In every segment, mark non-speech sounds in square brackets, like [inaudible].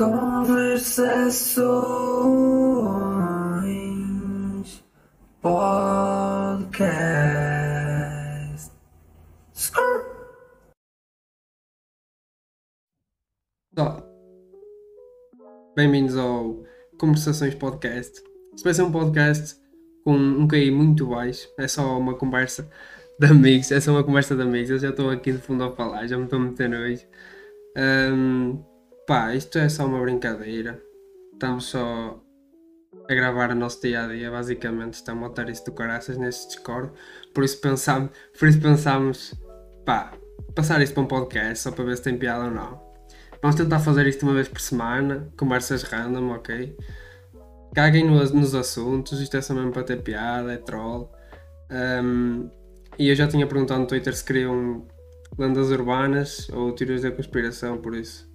Conversações Podcast. Olá. Bem-vindos ao Conversações Podcast. Isto vai ser um podcast com um QI muito baixo, é só uma conversa de amigos, é só uma conversa de amigos. Eu já estou aqui de fundo a falar, já me estou a meter nojo. Pá, isto é só uma brincadeira. Estamos só a gravar o nosso dia a dia, basicamente. Estamos a botar isso do caraças neste Discord. Por isso pensámos, por isso pensámos, pá, passar isto para um podcast só para ver se tem piada ou não. Vamos tentar fazer isto uma vez por semana, conversas random, ok? Caguem nos, nos assuntos, isto é só mesmo para ter piada, é troll. Ahm, e eu já tinha perguntado no Twitter se queriam lendas urbanas ou teorias da conspiração, por isso.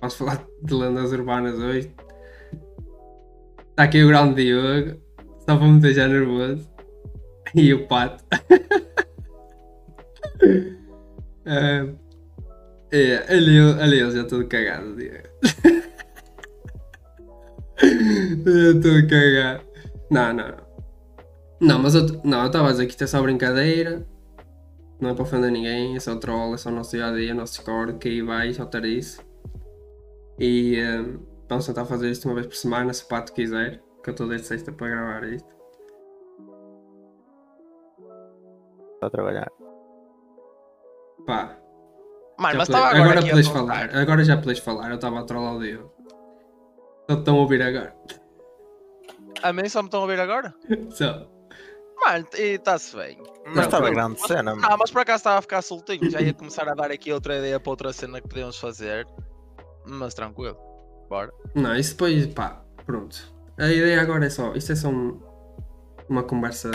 Vamos falar de lendas urbanas hoje. Está aqui o grande Diogo, só para me já nervoso. E o Pato. [laughs] Ah, é, ali, ali eu já estou cagado, Diogo. [laughs] eu estou cagado. Não, não, não. Não, mas eu não, estava a dizer que isto é só brincadeira. Não é para ofender ninguém, é só troll, é só o nosso dia a dia, nosso Discord, que aí vai, só ter isso. E eh, vamos tentar fazer isto uma vez por semana, se o Pato quiser, que eu estou desde sexta para gravar isto. a trabalhar. Pá, Mano, mas estava agora, agora aqui a podes falar, agora já podes falar, eu estava a trollar o Diogo. Só te estão a ouvir agora. A mim só me estão a ouvir agora? [laughs] Só. Mano, e está-se bem. Mas estava grande cena, mano. Ah, mas por acaso estava a ficar soltinho. Já ia começar a dar aqui outra ideia para outra cena que podíamos fazer. Mas tranquilo. Bora. Não, isso depois, pá, pronto. A ideia agora é só, isto é só um- uma conversa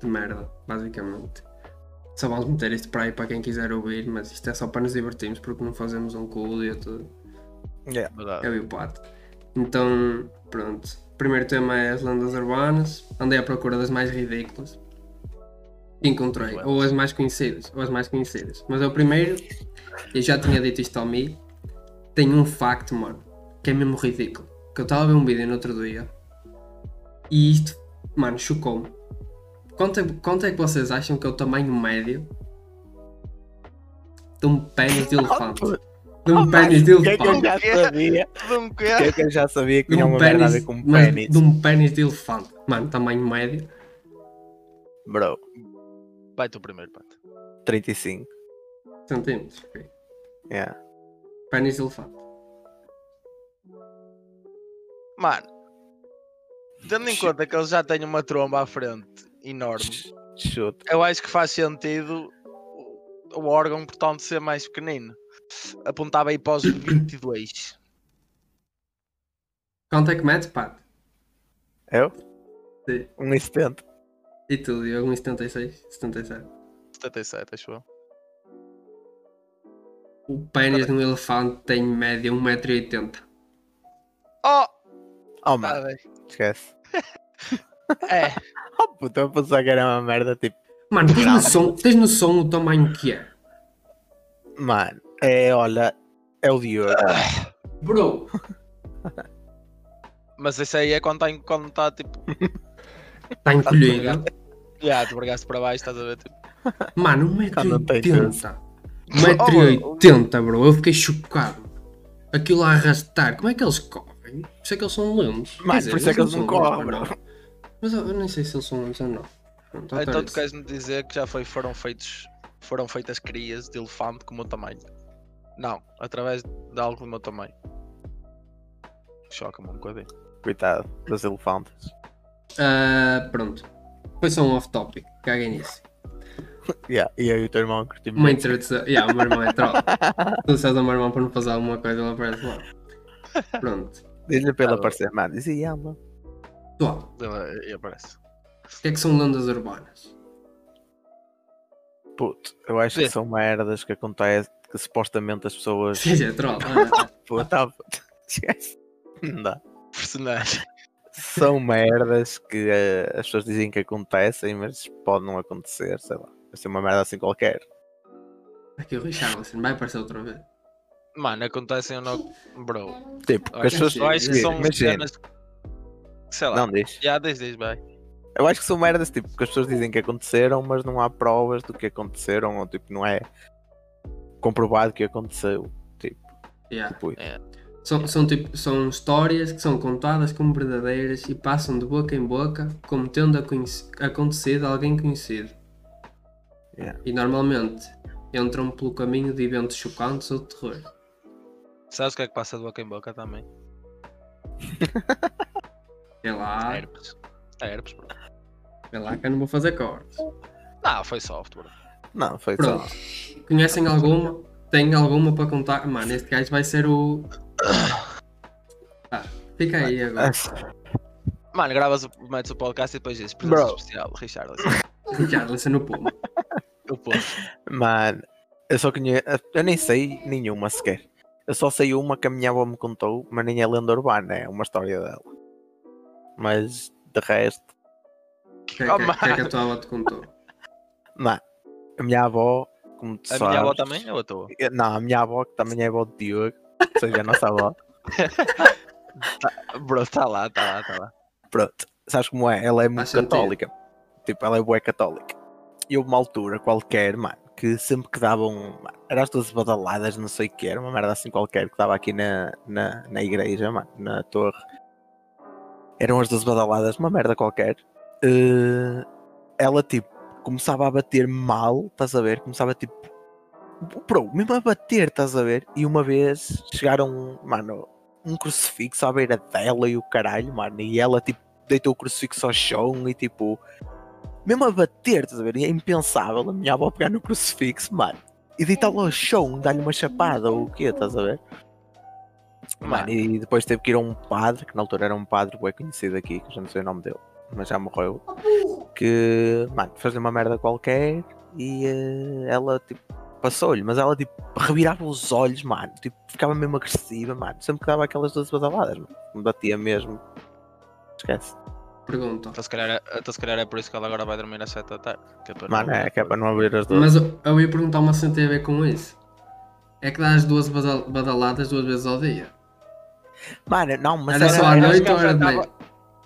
de merda, basicamente. Só vamos meter isto para aí para quem quiser ouvir, mas isto é só para nos divertirmos porque não fazemos um cu o dia todo. Yeah. Verdade. Eu e o Pato. Então, pronto. O primeiro tema é as lendas urbanas. Andei à procura das mais ridículas. E encontrei. Ou as mais conhecidas. Ou as mais conhecidas. Mas é o primeiro. Eu já tinha dito isto ao Mi. Tem um facto, mano. Que é mesmo ridículo. Que eu estava a ver um vídeo no outro dia. E isto, mano, chocou-me. Quanto é, quanto é que vocês acham que é o tamanho médio de um pênis de elefante? De um pênis de O que é que eu elefante? já sabia? De um quê? que é que eu já sabia que tinha um uma merda a ver com um pênis? de um pênis de elefante. Mano, tamanho médio. Bro, Vai tu primeiro, Pato. 35. Centímetros. ok. Yeah. Pênis elefante. Mano, tendo em conta que eles já têm uma tromba à frente enorme, Chute. eu acho que faz sentido o- órgão, portanto, ser mais pequenino. Apontava aí para os 22. Quanto é que mete, pá? Eu? Sim. 1,70. E tu, Diogo? 1,76? 77. 77, acho eu. O pênis de um elefante tem em média 1,80m. Oh! Oh, mano, bem. esquece. É, [laughs] Oh, puta, eu pensava que era uma merda, tipo, Mano, tens noção, tens noção do tamanho que é? mano, é, olha, é o Diogo. Bro, mas isso aí é quando está quando tá, tipo. está encolhido. Já, tu vergaste para baixo, estás a ver? Tipo, Mano, Quando não tem 1,80m. Oh, mano, 1,80m, bro. Eu fiquei chocado. Aquilo a arrastar. Como é que eles correm? Por isso é que eles são lentos. Mas dizer, por isso é que eles não correm, mas bro. Mas eu, eu nem sei se eles são lentos ou não. Então então tu queres-me dizer que já foi, foram feitos. Foram feitas crias de elefante com o meu tamanho? Não, através de algo do meu tamanho. Choca-me um bocadinho. Coitado dos elefantes. Ah, pronto. Foi só um off-topic. Caguei nisso. Yeah, e eu e o teu irmão curtimos. Uma introdução. Yeah, o meu irmão é troll. [laughs] Tu disseste ao meu irmão para não fazer alguma coisa, ele aparece lá. Pronto. Diz-lhe para ele Ah, aparecer, mano. Dizia, mano. Pessoal, Ele- E aparece. o que é que são lendas urbanas? Puto, eu acho que Sim. são merdas que acontecem que supostamente as pessoas. Sim, é troll. [laughs] Puta, puta. Esquece. Não dá. Personagem. São merdas que eh, as pessoas dizem que acontecem, mas pode não acontecer, sei lá. Vai ser uma merda assim qualquer. Aqui o Richarlison vai aparecer outra vez. Mano, acontecem ou não. Bro, Tipo, olha, as pessoas. eu acho que são Imagina. cenas. Sei lá. Não diz. Já, diz, diz, vai. Eu acho que são merdas tipo que as pessoas dizem que aconteceram, mas não há provas do que aconteceram, ou tipo, não é comprovado que aconteceu. Yeah. Tipo, São, são, tipo, são histórias que são contadas como verdadeiras e passam de boca em boca como tendo acontecido alguém conhecido. Yeah. E normalmente entram pelo caminho de eventos chocantes ou de terror. Sabes o que é que passa de boca em boca também? É lá, Herpes. Herpes, bro. é lá que eu não vou fazer cortes. Não, foi soft, bro. não, foi Pronto. só. Conhecem alguma? Tem alguma para contar? Mano, este gajo vai ser o. Ah, fica aí agora. Mano, gravas, o- metes o podcast e depois dizes presença Bro. especial, Richard. Richard, no pulo. Eu posso. Mano, eu só conheço. Eu nem sei nenhuma sequer. Eu só sei uma que a minha avó me contou, mas nem é lenda urbana, é uma história dela. Mas de resto, O que, é Oh, que- que é que a tua avó te contou? mano, a minha avó, como tu A sabes. minha avó também ou a tua? Não, a minha avó, que também é avó de Diogo, ou seja, a nossa avó. [laughs] Bro, tá lá, tá lá, tá lá. Pronto, sabes como é? Ela é muito sentido. católica. Tipo, ela é bué católica. E houve uma altura qualquer, mano, que sempre que davam. mano, Era as duas badaladas, não sei o que era, uma merda assim qualquer, que estava aqui na, na, na igreja, mano, na torre. Eram as duas badaladas, uma merda qualquer. Eh, ela, tipo, começava a bater mal, estás a ver? Começava, tipo. Bro, mesmo a bater, estás a ver? E uma vez chegaram, mano, um crucifixo à beira dela e o caralho, mano. E ela, tipo, deitou o crucifixo ao chão e, tipo, mesmo a bater, estás a ver? É impensável a minha avó pegar no crucifixo, mano. E deitá-lo ao chão, dar-lhe uma chapada ou o quê, estás a ver? Mano, e depois teve que ir a um padre, que na altura era um padre bem conhecido aqui, que já não sei o nome dele, mas já morreu. Que, mano, fazia uma merda qualquer e eh, ela, tipo, passou-lhe, mas ela, tipo, revirava os olhos, mano, tipo, ficava mesmo agressiva, mano. Sempre que dava aquelas duas badaladas, mano, me batia mesmo. Esquece. Pergunta. Então se, calhar é, então se calhar é por isso que ela agora vai dormir às 7 da tarde. Que é para Mano, é que é para não abrir as duas. Mas eu, eu ia perguntar uma cena tem a ver com isso. É que dá as duas badal- badaladas duas vezes ao dia. Mano, não, mas Era era, só à noite ou era de manhã?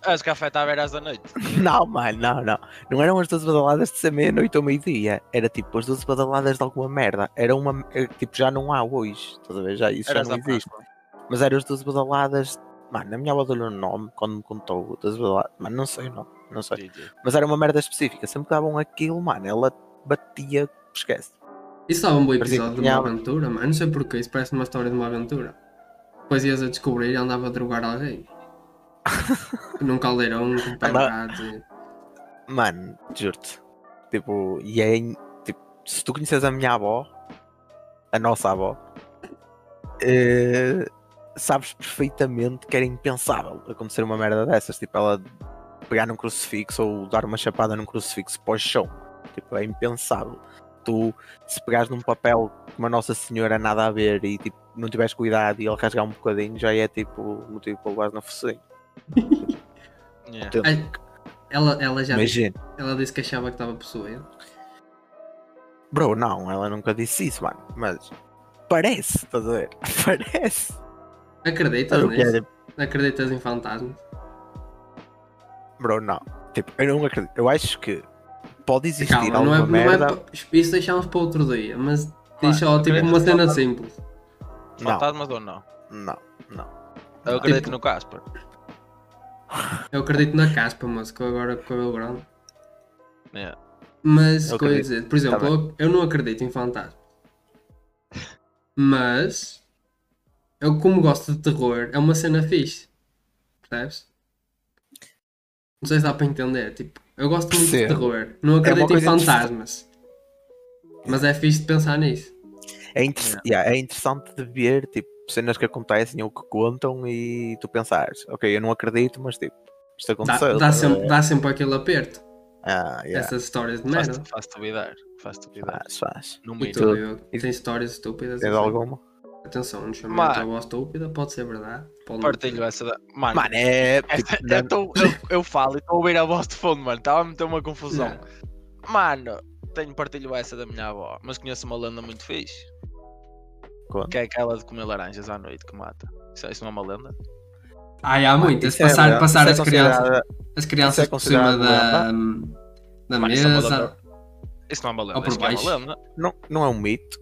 Acho que afetava era às da noite. [laughs] Não, mano, não, não. Não eram as duas badaladas de ser meia-noite ou meio-dia. Era tipo as duas badaladas de alguma merda. Era uma. era, tipo, já não há hoje. Estás a ver? Já, isso Era já não existe. Mas eram as duas badaladas. Mano, a minha avó deu-lhe um nome quando me contou das badaladas. Mano, não sei o nome. Não sei. Mas era uma merda específica. Sempre que davam aquilo, mano, ela batia. Esquece. Isso dava um bom episódio de uma aventura, mano. Não sei porquê, isso parece uma história de uma aventura. Depois ias a descobrir e andava a drogar alguém. [laughs] Num caldeirão com pancadas. e- Mano, juro-te. Tipo, e é. Tipo, se tu conheces a minha avó, a nossa avó, eh, sabes perfeitamente que era impensável acontecer uma merda dessas. Tipo, ela pegar num crucifixo ou dar uma chapada num crucifixo para o chão. Tipo, é impensável. Tu, se pegares num papel com uma Nossa Senhora nada a ver e tipo, não tiveres cuidado e ele rasgar um bocadinho, já é tipo motivo para levar. [laughs] Yeah. Ai, Ela, ela já disse, Imagina. ela disse que achava que estava possuída. Bro, não, ela nunca disse isso, mano. Mas parece, estás a ver? [laughs] Parece. Acreditas Eu nisso? quero- Acreditas em fantasmas? Bro, não. Tipo, eu não acredito. Eu acho que pode existir Calma, não alguma é, não é merda. pa- isso deixamos para outro dia, mas Mano, só tipo uma cena simples. Não, Fantasmas ou não? não, não. Eu acredito Tipo- no Casper. Eu acredito na caspa, mas que agora com o cabelo grande. Yeah. Mas, Eu o que eu ia acredito. dizer, por exemplo, Tá eu, eu não acredito em fantasmas. Mas, eu como gosto de terror, é uma cena fixe. Percebes? Não sei se dá para entender. Tipo, eu gosto muito de Percebo. terror. Não acredito em coisa interessante. fantasmas. Mas é fixe de pensar nisso. É, inter- yeah, é interessante de ver, tipo, cenas que acontecem ou que contam e tu pensares, ok, eu não acredito, mas tipo, isto Dá, aconteceu. dá, estás a sempre, dá sempre aquele aperto. Ah, yeah. Essas histórias de merda. Faz-te faz duvidar. Faz-te duvidar. Faz, faz. No E mínimo. tu, eu, tem histórias estúpidas. Tens assim. alguma? Atenção, não chamei Mano. a tua voz estúpida, pode ser verdade. Pode não Partilho essa da. Mano, Mano, é. [laughs] Tipo, essa- na- eu, tô- eu, eu falo e estou a ouvir a voz de fundo, mano. Estava a meter uma confusão. Não. Mano, tenho partilho essa da minha avó, mas conheço uma lenda muito fixe. Conta. Que é aquela de comer laranjas à noite que mata. Isso, isso não é uma lenda? Ai, há muitas. Isso é Passar, passar Isso é as crianças, as crianças é por cima da, da Mano, isso é uma mesa. Isso não é uma lenda. Ou por Isso que é uma lenda. Não, não é um mito.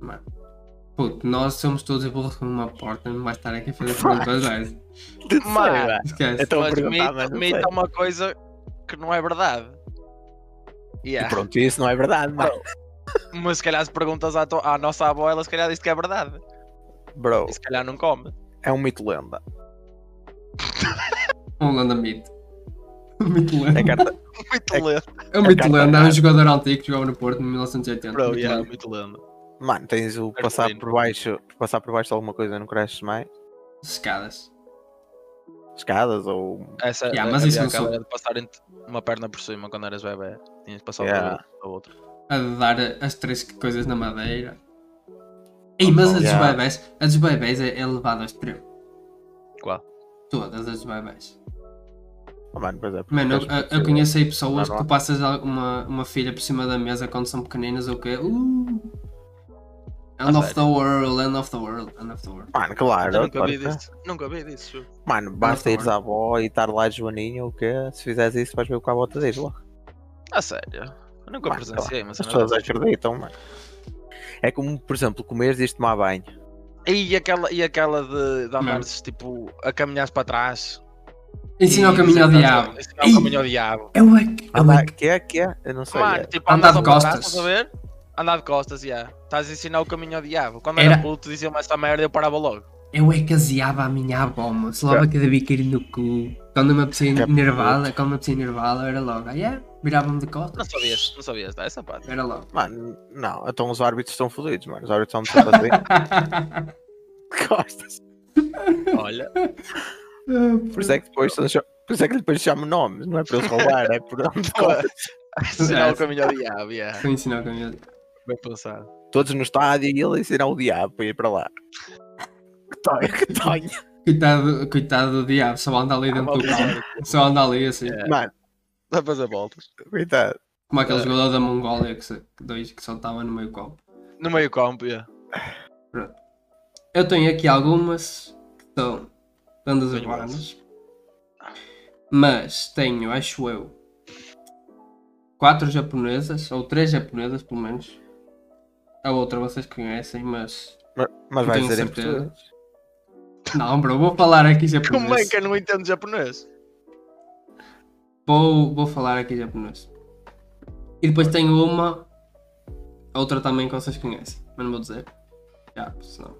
Mano. Puto, nós somos todos burros como uma porta, não vai estar aqui a fazer perguntas dessas. Mano, Esquece. Então- mas mito, mito é uma coisa que não é verdade. E Yeah. pronto, isso não é verdade, mano. Mas se calhar se perguntas à, à nossa avó, ela se calhar diz que é verdade. Bro, E se calhar não come. é um mito lenda. [laughs] Um lenda mito. [laughs] Um mito lenda. É carta. [laughs] Muito É- lenda. É um é mito carta lenda. É um jogador antigo que jogava no Porto em 1980. Bro, Mito yeah, lenda. muito lenda. Mano, tens o passar por baixo, passar por baixo de alguma coisa não cresces mais. Escadas. Escadas ou. Essa Yeah, mas isso não sou- de passar entre uma perna por cima quando eras bebê. Tinhas de passar Yeah. a outra. A de dar as três coisas na madeira. Ei, mas a dos Yeah. bebés, a dos bebés é, é levada ao extremo. Qual? Todas as dos bebés. Oh, mano, pois é. Mano, eu, eu- eu conheço aí pessoas Não, que tu passas uma, uma filha por cima da mesa quando são pequeninas ou quê? Uh, end Ah, of the world, end of the world, end of the world. Mano, claro. Eu nunca claro vi que é. disso. Nunca vi disso. juro. Mano, basta ires à avó e estar lá de Joaninha ou o quê? Se fizeres isso, vais ver o que a avó te diz lá. A sério. Eu nunca Mano, presenciei, mas As pessoas acreditam, mano. É como, por exemplo, comeres e ires tomar banho. E aquela, e aquela de, de andares tipo a caminhar para trás. Ensina o caminho ao diabo. Ensinar Ei. o caminho ao diabo. Eu é é que. que é, que é? Eu não sei. Mano, é. tipo, Andar de costas. A ver? Andar de costas, já. Estás a ensinar o caminho ao diabo. Quando Era- era puto, diziam-me esta merda e eu parava logo. Eu é que aziava a minha avó, mas logo que devia cair no cu. Quando eu me apetecia Que nervada, quando me apetecia nervada, era logo. Ah, yeah? Virava-me de Não costas. sabias, não sabias essa parte. Era logo. Mano, não, então os árbitros estão fodidos, mano. Os árbitros estão assim. [laughs] Costas. Olha, Por isso é que depois, por isso é que depois chamam nomes, não é para eles roubar, é por [laughs] onde [laughs] ensinar o caminho ao diabo, a ensinar o caminho. Bem pensado. Todos no estádio e ele ensinar o diabo para ir para lá. Que tonha, que tonha. Coitado, coitado do diabo, só anda ali dentro do campo. Só anda ali assim. É. Mano, Dá a fazer voltas. coitado. Como aquele É. jogador da Mongólia que, se- que dois que só estava no meio campo. No meio campo, já. Eu tenho aqui algumas que são Tenho urbanas. Mas tenho, acho eu, quatro japonesas, ou três japonesas pelo menos. A outra vocês conhecem, mas. Mas, vai tenho ser em certeza. português. Não, bro, vou falar aqui japonês. Como é que eu não entendo japonês? Vou, vou falar aqui japonês. E depois tenho uma, outra também que vocês conhecem, mas não vou dizer. Já, senão.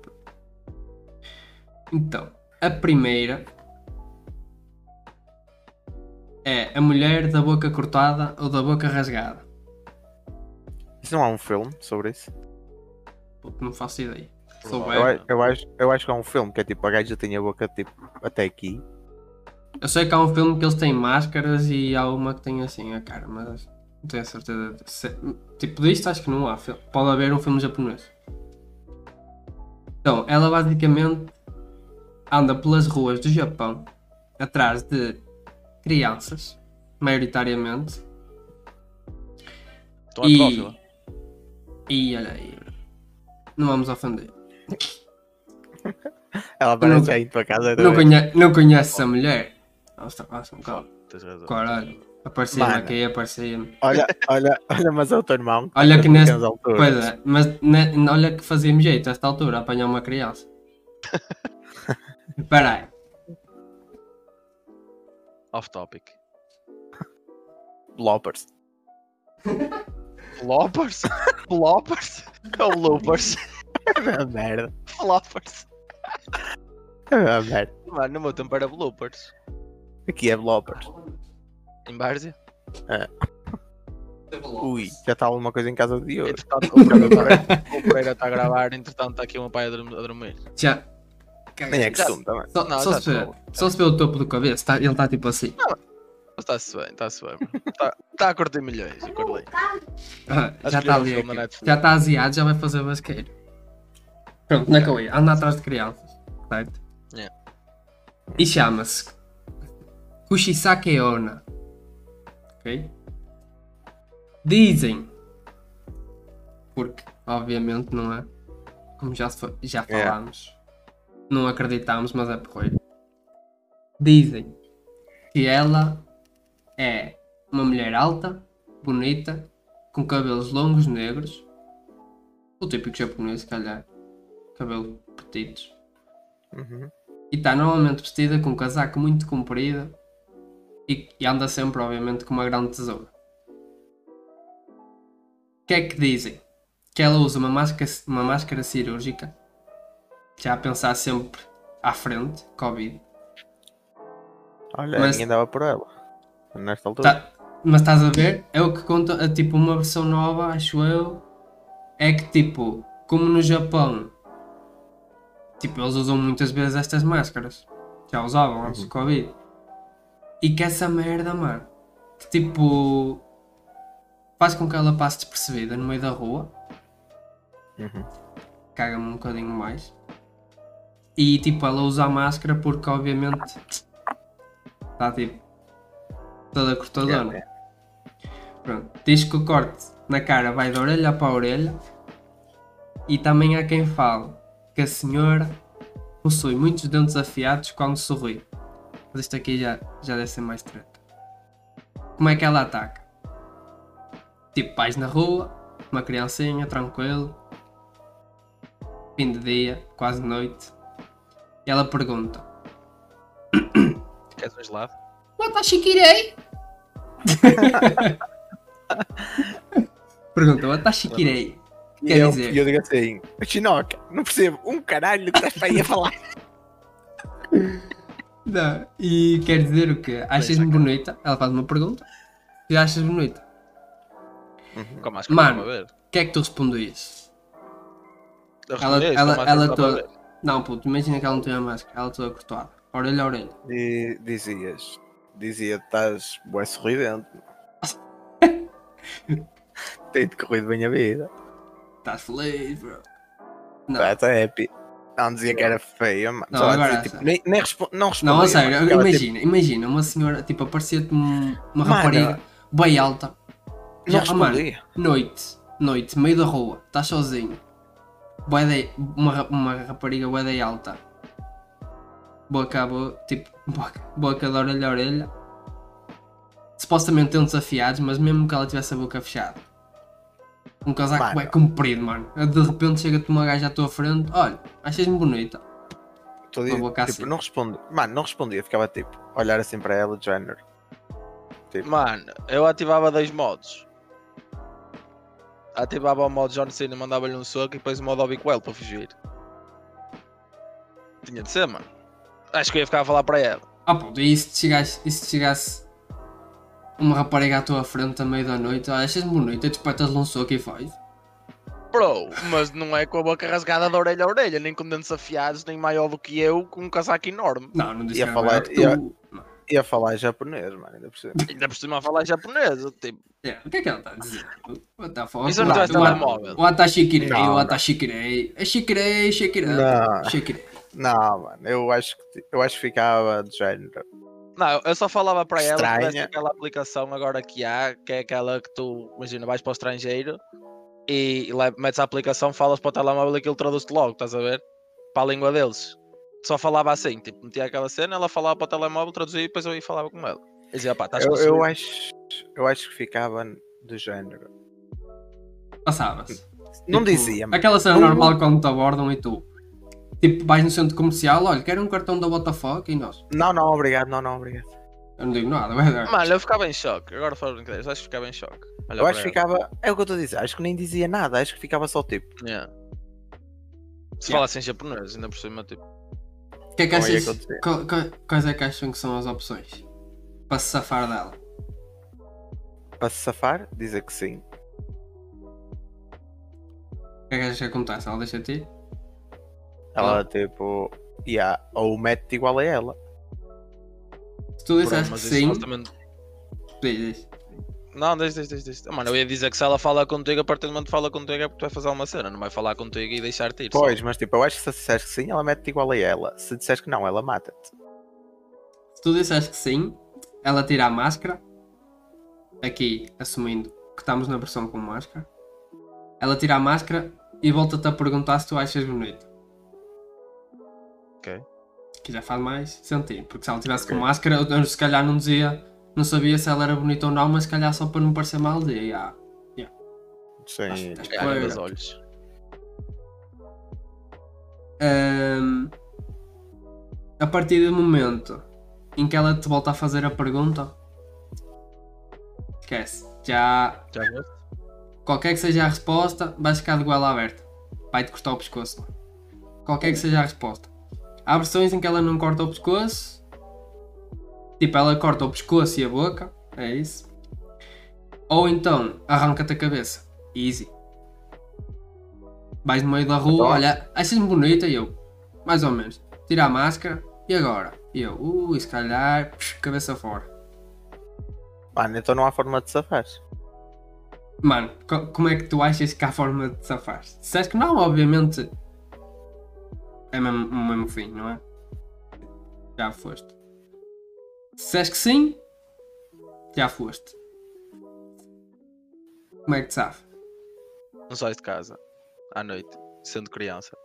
Então, a primeira é a mulher da boca cortada ou da boca rasgada. Isso não há um filme sobre isso? Puto, não faço ideia. Se Eu, eu acho, eu acho que há um filme que é tipo a gaja tem a boca tipo até aqui. Eu sei que há um filme que eles têm máscaras e há uma que tem assim a cara, mas não tenho a certeza. de- se- tipo disto acho que não há. Pode haver um filme japonês. Então, ela basicamente anda pelas ruas do Japão atrás de crianças, maioritariamente. Estão a E, e olha aí, não vamos ofender. [laughs] Ela parece aí para casa. Não, também. conhe não conheces a mulher? Nossa, passa um razão. Caralho, aparecia-me Mano. aqui, aparecia-me. Olha, olha, olha, mas é o teu irmão. Olha que pequenas alturas. Pois é, mas ne- olha que fazia-me jeito a esta altura apanhar uma criança. [laughs] Espera aí. Off topic. Bloppers. [laughs] Floppers? Floppers? Ou loopers? [laughs] É uma merda. Floppers. É uma merda. Mano, no meu tempo era bloopers. Aqui é bloppers. Em Várzea. Ui, já está alguma coisa em casa de Diogo. Entretanto, o Pereira- o está a gravar, entretanto está aqui o meu pai a dormir. Já. Nem é costume também. Só, Não, só se vê, só se vê o topo do cabeça, tá- ele está tipo assim. Mas Está-se bem, está-se bem. Está tá a curtir milhões, o Carlinhos. Ah, Acho já está ali. Já está aziado, já vai fazer basqueiro. Pronto, na cadeia, anda atrás de crianças. Certo? Yeah. E chama-se Kushisake Onna. Ok? Dizem, porque obviamente não é, como já, já É. falámos, não acreditamos, mas é porreiro. Dizem que ela é uma mulher alta, bonita, com cabelos longos negros, o típico japonês, se calhar, cabelo petitos, Uhum. e está normalmente vestida com um casaco muito comprido e, e anda sempre, obviamente, com uma grande tesoura. O que é que dizem? Que ela usa uma máscara, uma máscara cirúrgica, já a pensar sempre à frente, Covid. Olha, Mas- ninguém dava por ela. Nesta altura. Tá- mas estás a ver? É o que conta, é tipo uma versão nova, acho eu. É que tipo, como no Japão, tipo, eles usam muitas vezes estas máscaras. Já usavam antes do Covid. E que essa merda, mano, que tipo faz com que ela passe despercebida no meio da rua. Uhum. Caga-me um bocadinho mais. E tipo, ela usa a máscara porque obviamente está tipo toda cortadona. Yeah, Pronto. Diz que o corte na cara vai da orelha para a orelha. E também há quem fale que a senhora possui muitos dentes afiados quando sorri. Mas isto aqui já, já deve ser mais treta. Como é que ela ataca? Tipo, pais na rua, uma criancinha, tranquilo. Fim de dia, quase noite. E ela pergunta: Queres um gelado? Watashikirei? [laughs] Pergunta, Watashikirei. E Quer eu, dizer- e eu digo assim: Chinoca, não percebo um caralho do que estás para aí a falar. [laughs] Não. E quer dizer o quê? Achas-me bonita? Ela faz uma pergunta. E achas bonita? Com a máscara Mano. para ver. O que é que tu respondias? Eu Ela, ela, ela toda. Não, puto, imagina que ela não tem a máscara. Ela toda cortada. Orelha a orelha. E dizias: Dizia, estás bué sorridente. [laughs] Tem-te corrido bem a vida. Estás feliz, bro. Não, Estás happy. Não dizia que era feia, mano. Não, agora dizia, essa. tipo, nem, nem respo não respondia. não a sério, mano, tipo, imagina, imagina uma senhora, tipo, aparecia-te um- uma Mano. rapariga bem alta. Não Já, oh, mano, respondia. Noite, noite, meio da rua, estás sozinho. De, uma, uma rapariga bué alta. Boca a boca, tipo, boca, boca de orelha a orelha. Supostamente têm desafiados, mas mesmo que ela tivesse a boca fechada. Um casaco Mano. bué comprido, mano. De repente chega-te uma gaja à tua frente, olha, achas-me bonita. Tô a dizer, uma boca tipo, assim. não respondia. Mano, não respondia. Ficava tipo, olhar assim para ela, de género. Mano, eu ativava dois modos. Ativava o modo John Cena, mandava-lhe um soco e depois o modo Obi Well para fugir. Tinha de ser, mano. Acho que eu ia ficar a falar para ela. Ah, pô, e se te chegasse, e se chegasse uma rapariga à tua frente à meia da noite, olha, achas-me bonita, e despertas-lhe um soco e faz. Bro, mas não é com a boca rasgada da orelha a orelha, nem com dentes afiados, nem maior do que eu, com um casaco enorme. Não, não disse Ia que era falar- maior que tu. ia- Não. Ia falar japonês, mano. Ainda por cima. Ainda por cima a falar japonês. Tipo, É, o que é que ela está a dizer? What the fuck? Isso não What- telemóvel. What the shikirei, Não, não. what the shikirei. É shikirei, shikirei. Não. Shikirei. Não, mano. Eu acho que, eu acho que ficava de género. não, eu só falava para ela que aquela aplicação agora que há, que é aquela que tu, imagina, vais para o estrangeiro e le- metes a aplicação, falas para o telemóvel e aquilo traduz-te logo, estás a ver? Para a língua deles. Só falava assim, tipo, metia aquela cena, ela falava para o telemóvel, traduzia e depois eu ia falava com ela. E dizia, pá, estás Eu, eu, sono?" acho, eu acho que ficava de género. Passava-se. Não Tipo, dizia, mano. Aquela cena normal quando te abordam e tu. Tipo, vais no centro comercial, olha, quero um cartão da WTF e nós. Não, não, obrigado. Não, não, obrigado. Eu não digo nada, vai dar. Mano, eu ficava em choque. Agora fora brincadeiras, acho que ficava em choque. Olha Eu acho que ficava. É o que eu estou a dizer. Acho que nem dizia nada. Acho que ficava só tipo. Yeah. Se Yeah. falasse em japonês, ainda por cima, tipo. Que é que achas? qual- qual- Quais é que acham que são as opções? Para se safar dela. Para se safar, dizer que sim. O que é que achas que acontece? Ela deixa-te ir? Ela Ah. tipo. Yeah, ou mete igual a ela. Se tu disseste que sim, supostamente- diz, diz. Não, deixa, deixa, deixa, deixa. Mano, eu ia dizer que se ela fala contigo, a partir do momento que fala contigo é porque tu vai fazer uma cena, não vai falar contigo e deixar-te ir. só. Pois, mas tipo, eu acho que se disseres que sim, ela mete igual a ela. Se disseres que não, ela mata-te. Se tu disseste que sim, ela tira a máscara. Aqui, assumindo que estamos na versão com máscara. Ela tira a máscara e volta-te a perguntar se tu achas bonito. Ok. Que já faz mais sentido, porque se ela tivesse Ok. com máscara, eu se calhar não dizia, não sabia se ela era bonita ou não, mas se calhar só para não parecer mal, "Ah, É a área dos Pois. olhos. Ahm, a partir do momento em que ela te volta a fazer a pergunta, esquece. Já Já qualquer que seja a resposta, vais ficar de goela aberta. Vai-te cortar o pescoço. Qualquer que seja a resposta. Há versões em que ela não corta o pescoço. Tipo, ela corta o pescoço e a boca. É isso. Ou então arranca-te a cabeça. Easy. Vais no meio da rua, Então- olha, achas-me bonita? E eu, mais ou menos. Tira a máscara. E agora? E eu, ui, se calhar, cabeça fora. Mano, então não há forma de safar. Mano, co- como é que tu achas que há forma de safar? Se disseres que não, obviamente é mesmo, o mesmo fim, não é? Já foste. Se disseres que sim, já foste. Como é que te safa? Não sais de casa. À noite. Sendo criança.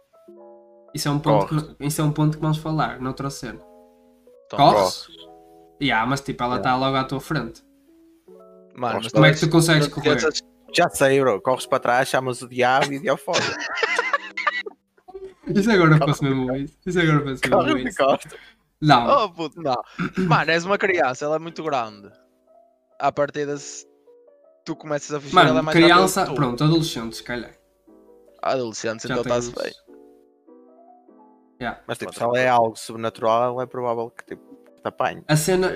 Isso é um ponto, que, isso é um ponto que vamos falar noutra cena. Então, Corres? Yeah, mas tipo, ela está logo à tua frente. Mano, mas Como é que tu consegues não correr? Já sei, bro. Corres para trás, chamas o diabo e deu fora. [laughs] Isso agora fosse mesmo isso. Isso agora fosse mesmo Corre de isso. Não, Oh, puto, não. Mano, és uma criança, ela é muito grande. À partida, se tu começas a fugir, ela é mano, mais criança, pronto, adolescente, se calhar. Adolescentes, Já então está-se bem. Yeah. Mas tipo, se ela é algo sobrenatural, é provável que tipo, te apanhe. A cena,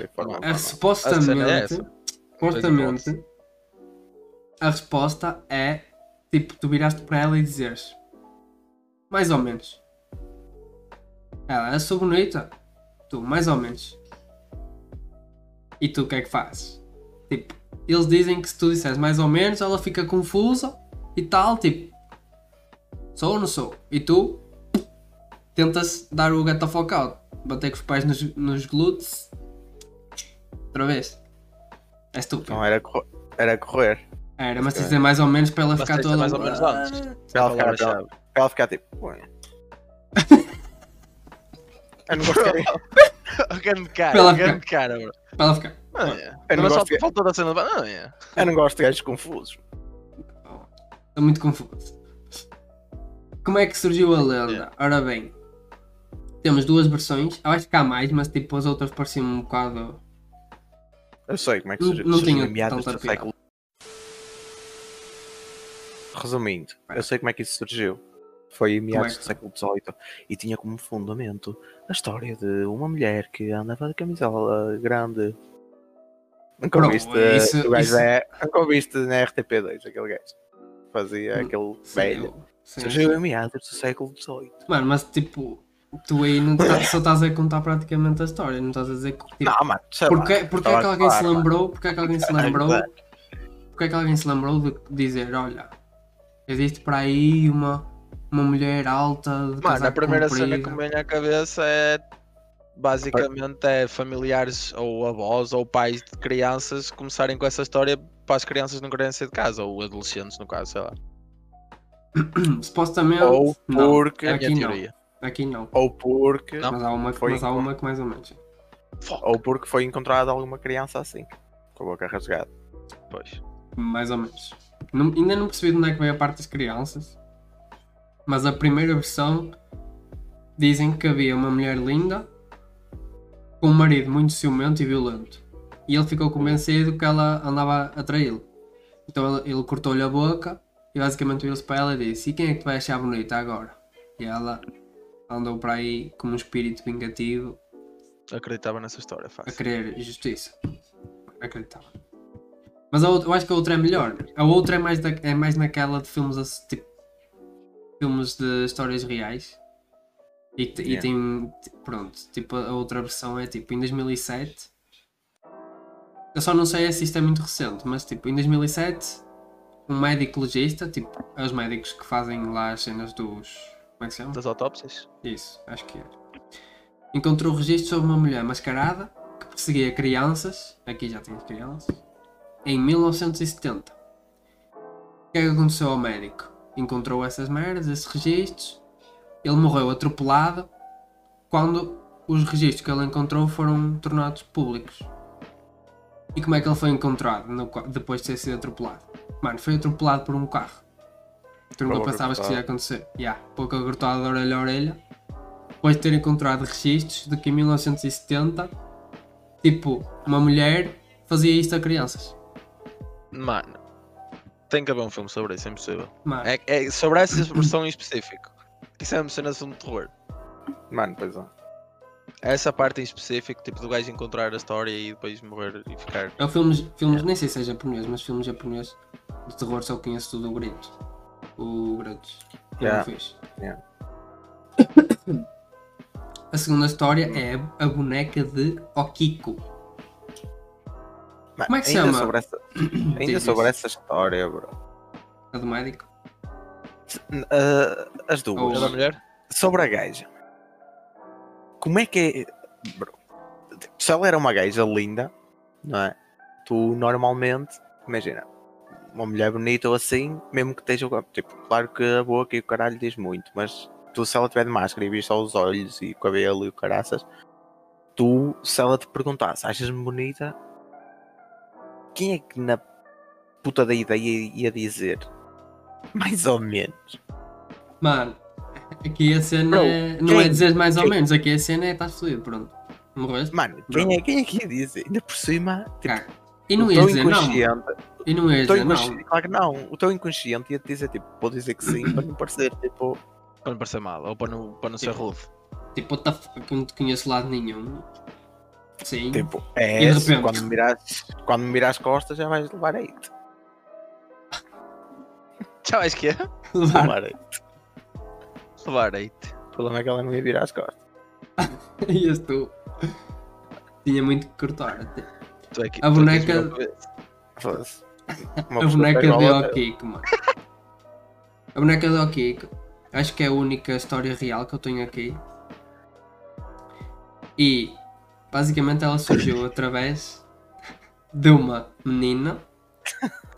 É, supostamente, é essa. supostamente, a resposta é tipo, tu viraste para ela e dizeres mais ou menos. Ela, eu sou bonita. Tu, mais ou menos. E tu o que é que fazes? Tipo, eles dizem que se tu disseres mais ou menos, ela fica confusa e tal, tipo, sou ou não sou? E tu tentas dar o get the fuck out, bater com os pés nos, nos glúteos outra vez. É estúpido. Então era, correr- era correr. Era, mas dizer mais ou menos para ela Mas ficar toda. mais ou menos antes. Para ela ficar, para Palavra-chave. ela, para ela ficar tipo. Eu não gosto de. [laughs] grande cara, Pela grande cara, bro. Para ficar. Ah, é. Eu não gosto de- faltou da cena de. Ah, é. Eu não gosto de gajos confusos. Estou muito confuso. Como é que surgiu a lenda? Ora bem, temos duas versões. Eu acho que há mais, mas tipo as outras pareciam um bocado. Eu sei como é que Não- surgiu. não surgiu tinha meados tanta do piada. século. Resumindo, eu sei como é que isso surgiu. Foi em meados é que do século XVIII e tinha como fundamento a história de uma mulher que andava de camisola grande. Nunca Bro, ouviste, isso- o gajo isso- é, nunca na RTP2 aquele gajo. Fazia Hum, aquele Sim, velho. sim. Surgiu em meados do século XVIII. Mano, mas tipo, tu aí não tá- só estás a contar praticamente a história, não estás a dizer que. Tipo, Não, mano. Porquê, porquê é que alguém se lembrou? Porquê é que alguém se lembrou? Porquê é que alguém se lembrou de dizer, olha, existe para aí uma, uma mulher alta de Mano, a primeira cena que me vem à cabeça é. Basicamente é familiares ou avós ou pais de crianças começarem com essa história para as crianças não quererem sair de casa, ou adolescentes no caso, sei lá. [coughs] Supostamente. Ou não, porque- a aqui não. Aqui não. Ou porque, Não. Mas há uma, Foi mas há uma que mais ou menos. Fuck. ou porque foi encontrada alguma criança assim, com a boca rasgada. Pois. Mais ou menos. Não- ainda não percebi de onde é que veio a parte das crianças. Mas a primeira versão dizem que havia uma mulher linda com um marido muito ciumento e violento. E ele ficou convencido que ela andava a traí-lo. Então ele, ele cortou-lhe a boca e basicamente virou-se para ela e disse: E quem é que tu vai achar bonita agora? E ela andou para aí como um espírito vingativo Acreditava nessa história, a fácil. querer justiça. Acreditava. Mas a outra, eu acho que a outra é melhor. A outra é mais, da- é mais naquela de filmes tipo. Filmes de histórias reais. E, e Yeah. tem. Pronto, tipo, a outra versão é tipo em 2007. Eu só não sei se isto é muito recente, mas tipo, em 2007, um médico legista, tipo, é os médicos que fazem lá as cenas dos. Como é que se chama? Das autópsias? Isso, acho que era. Encontrou registro sobre uma mulher mascarada que perseguia crianças, aqui já tinha crianças, em 1970. O que é que aconteceu ao médico? Encontrou essas merdas, esses registros. Ele morreu atropelado quando os registros que ele encontrou foram tornados públicos. E como é que ele foi encontrado no depois de ter sido atropelado? Mano, foi atropelado por um carro. Tu nunca pensavas que isso ia acontecer. Yeah, pouca cortada de orelha a orelha. Depois de ter encontrado registros de que em 1970, tipo, uma mulher fazia isto a crianças. Mano, tem que haver um filme sobre isso, é impossível. Mano, É, é sobre essa versão em específico. Isso é uma cena de de terror. Mano, pois é. Essa parte em específico, tipo do gajo encontrar a história e depois morrer e ficar. é filmes, filmes, nem sei se é japonês, mas filmes japoneses de terror só conheço tudo o Grito. O Grito. Yeah. fixe. Yeah. [coughs] A segunda história é a boneca de Okiko. Como é que se ainda chama? Sobre essa, [clears throat] ainda Diz sobre isso. essa história, bro. A do médico. Ah, as Ou- duas. Da mulher? Sobre a gaja. Como é que é. Bro, se ela era uma gaja linda, não é? Tu normalmente, imagina, uma mulher bonita ou assim, mesmo que esteja. Tipo, claro que a boca e o caralho diz muito, mas tu, se ela tiver de máscara e vir só os olhos e o cabelo e o caraças, tu, se ela te perguntasse, achas-me bonita? Quem é que na puta da ideia ia dizer? Mais ou menos. Mano, aqui a cena Bro, é... não quem- é dizer mais ou quem- menos, aqui a cena é estás fodido, pronto. Morreste? Mano, quem é, quem é que ia dizer? Ainda por cima, tipo. E não ia dizer não. E não ia o teu dizer não. inconsciente- Claro que não. O teu inconsciente ia te dizer, tipo, vou dizer que sim para não parecer, tipo. Para não parecer mal, ou para não, para não ser Tipo, rude. Tipo, what the fuck, eu não te conheço lado nenhum. Sim. Tipo, E é. de se repente? Quando me miras, quando miras as costas já vais levar aí. [laughs] Já vais que é? Levar. Levar aí. Levar eite. O problema é que ela não ia virar as costas. [laughs] Ias tu. Tinha muito que cortar. até. Tu é que- A é boneca- A boneca tá igual de a- Okiko, mano. A boneca de Okiko. Acho que é a única história real que eu tenho aqui. E basicamente ela surgiu através de uma menina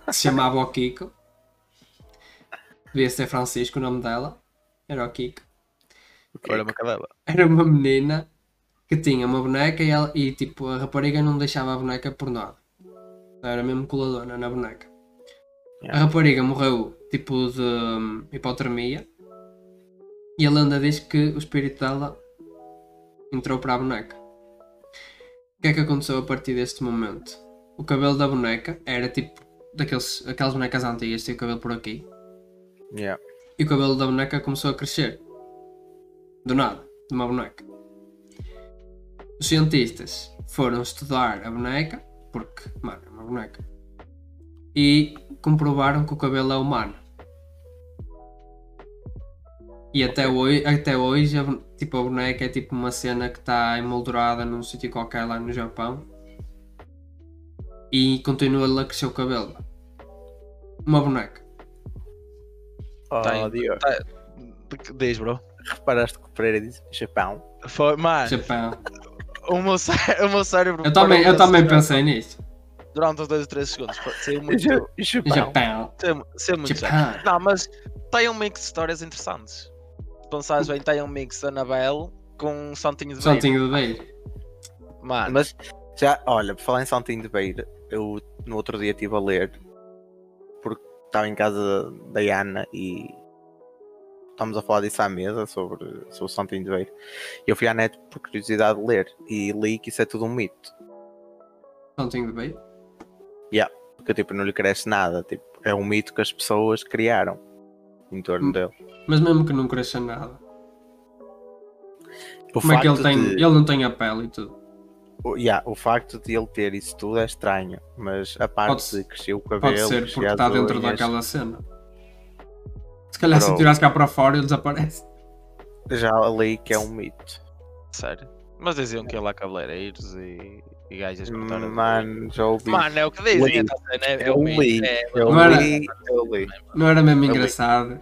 que se chamava Okiko. Devia ser Francisco o nome dela. Era Okiko. Olha uma cadela. Era uma menina que tinha uma boneca e, ela, e tipo a rapariga não deixava a boneca por nada. Era mesmo coladona na boneca. A Yeah. rapariga morreu tipo de hum, hipotermia e a lenda diz que o espírito dela entrou para a boneca. O que é que aconteceu a partir deste momento? O cabelo da boneca era tipo daqueles, aquelas bonecas antigas, tinha o cabelo por aqui. Yeah. E o cabelo da boneca começou a crescer. Do nada, de uma boneca. Os cientistas foram estudar a boneca, porque, mano, é uma boneca. E comprovaram que o cabelo é humano. E até hoje, até hoje a, tipo, a boneca é tipo uma cena que está emoldurada num sítio qualquer lá no Japão. E continua a crescer o cabelo. Uma boneca. Oh, Tem- Diogo, Tá- Diz, bro. reparaste que o Pereira disse Japão? Foi, mano, Japão. [laughs] o meu, cé- o meu cérebro. Eu também, eu também pensei nisso. Durante os 2 ou 3 segundos. Saiu muito. Ja- Japão. Japão. Saiu, muito. Não, mas tem um mix de histórias interessantes. Pensares bem, tem um mix da Annabelle com um santinho de beira. Santinho de beira. Mano, Mas já, olha, por falar em Santinho de Beira, eu no outro dia estive a ler porque estava em casa da Ana e estamos a falar disso à mesa sobre, sobre o Santinho de Beira. E eu fui à net por curiosidade de ler e li que isso é tudo um mito. Santinho de beira. Porque tipo, não lhe cresce nada. Tipo, é um mito que as pessoas criaram em torno Hum. dele. Mas mesmo que não cresça nada. O Como é que ele tem. de- Ele não tem a pele e tudo. O, yeah, o facto de ele ter isso tudo é estranho, mas a parte Pode- de crescer o cabelo, Pode ser porque está dentro unhas, daquela cena. Se calhar se Bro. tirares cá para fora ele desaparece. já li que é um mito. sério. Mas diziam que ia lá cabeleireiros e, e gajas cortaram. Mano, já ouvi. Mano, é o que dizem. Li. essa cena, É, é eu li, é- eu Não era- li, eu li. Não era mesmo engraçado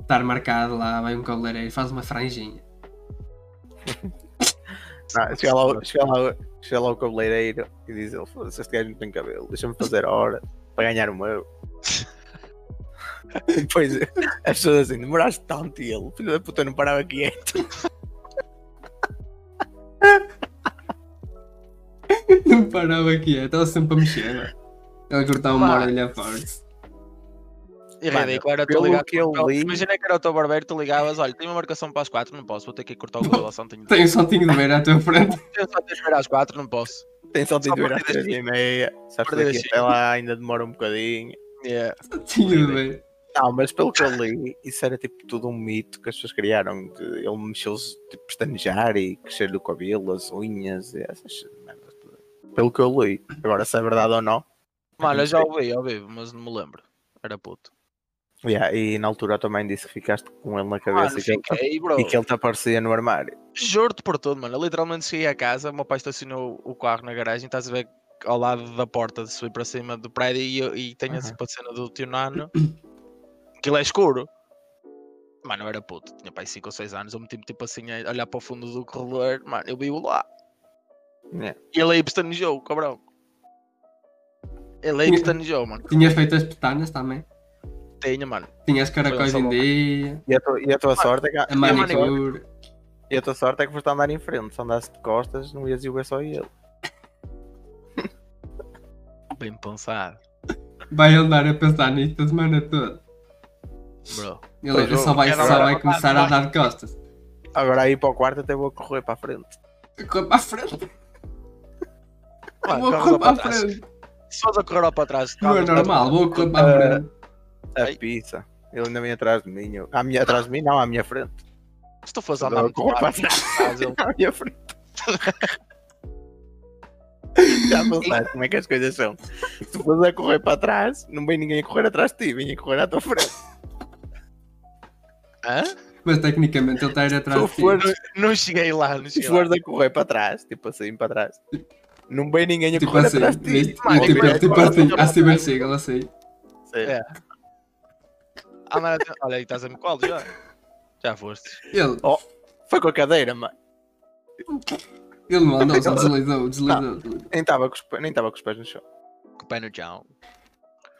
estar marcado lá, vai um cabeleireiro e faz uma franjinha. Não, [laughs] chega, lá, chega, lá, chega lá o cabeleireiro e diz ele, foda-se, este gajo não tem cabelo, deixa-me fazer hora para ganhar o meu. [laughs] Depois as pessoas assim, demoraste tanto e ele, filho da puta, não parava quieto. Não parava aqui, estava sempre a mexer. Ele cortava uma orelha forte. E ridículo, era tu ligar. que eu li- Imagina que era o teu barbeiro, tu ligavas, olha, tenho uma marcação para as 4, não posso, vou ter que ir cortar o cabelo ao Santinho. Tenho um saltinho de ver à tua frente. [laughs] Tenho que ir às 4, não posso. Tem só de ver às perdidas três e meia. Sabes que até lá ainda demora um bocadinho. Yeah. Saltinho de ver. Não, mas pelo que eu li, isso era tipo tudo um mito que as pessoas criaram. de ele mexeu-se tipo pestanejar e crescer-lhe o cabelo, as unhas e essas. Pelo que eu li. Agora se é verdade ou não. Mano, eu já ouvi ao vivo, mas não me lembro. Era puto. Yeah, e na altura também disse que ficaste com ele na cabeça Mano, e, que ele, fiquei, bro. e que ele te aparecia no armário. Juro-te por tudo, mano. Eu literalmente cheguei a casa, o meu pai estacionou o carro na garagem, estás a ver ao lado da porta de subir para cima do prédio e, eu- e tenho para a cena do tio Nano. Aquilo é escuro. Mano, eu era puto, tinha pai 5 ou 6 anos, eu meti-me tipo assim a olhar para o fundo do corredor, mano, eu vi-o lá. Yeah. E ele aí pestanejou, cabrão. Ele aí pestanejou, mano. Tinhas feito as pestanas também. Tinha, mano. Tinhas caracóis em dia, E a, tua- e a tua sorte é que, a e a tua- manicure. e a tua sorte é que foste andar em frente. Se andasse de costas, não ias ir ver só ele. [laughs] Bem pensado, Vai andar a pensar nisto a semana toda. bro. Ele Pois, só vai, só vai começar a debaixo. dar de costas. Agora aí para o quarto até vou correr para a frente. Corre para a frente. Mano, Vou corre correr lá para a trás. frente. Se fores a correr lá para trás, Não é calma, normal, vou correr para a frente. A pizza. Ele ainda vem atrás de mim. Eu... À minha, atrás de mim, não, à minha frente. Se tu fores Não, andar muito corre para atrás, ele- À minha frente. [laughs] Já pensaste como é que as coisas são? Se tu fores a correr para trás, não vem ninguém a correr atrás de ti, vem a correr à tua frente. [laughs] Hã? Mas tecnicamente ele está a ir atrás Se de ti. for- Não cheguei lá, não Se cheguei lá. fores a correr para trás, tipo assim, para trás, não vem ninguém a Tipo correr assim, atrás de ti. Mano, tipo, Ninguém tipo vai- assim, a Steven Seagal assim. Sim. É. Andar até- Olha aí, estás a me colo já. Já foste. Ele, Foi com a cadeira, mano. ele não andou, só deslizou, deslizou. deslizou. Nem estava com, com os pés no chão. Com o pé no chão.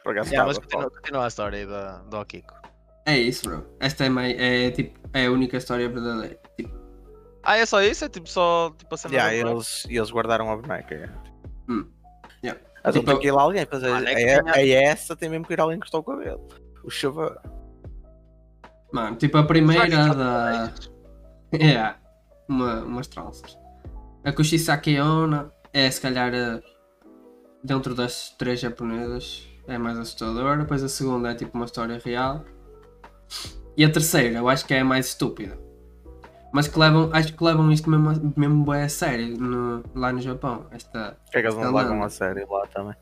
Por acaso Yeah, estava. mas continua, continua a história aí da, do Kiko. É isso, bro. Esta é, é, tipo, é a única história verdadeira. Ah, é só isso? É tipo só tipo a cena Yeah, do eles, eles guardaram a boneca. é. Hum. Yeah. Mas Tipo, tem que ir lá alguém fazer. Mano, é que é, tinha- é essa, tem mesmo que ir alguém cortar o cabelo. O chuva. mano, tipo a primeira da. É, [laughs] uma, umas tranças. A Kushisake Onna é se calhar a- dentro das três japonesas é mais assustadora. Depois a segunda é tipo uma história real. E a terceira eu acho que é a mais estúpida. Mas que levam, acho que levam isto mesmo, a- mesmo bem a sério no- lá no Japão. Esta, Que é que eles não levam a sério lá também.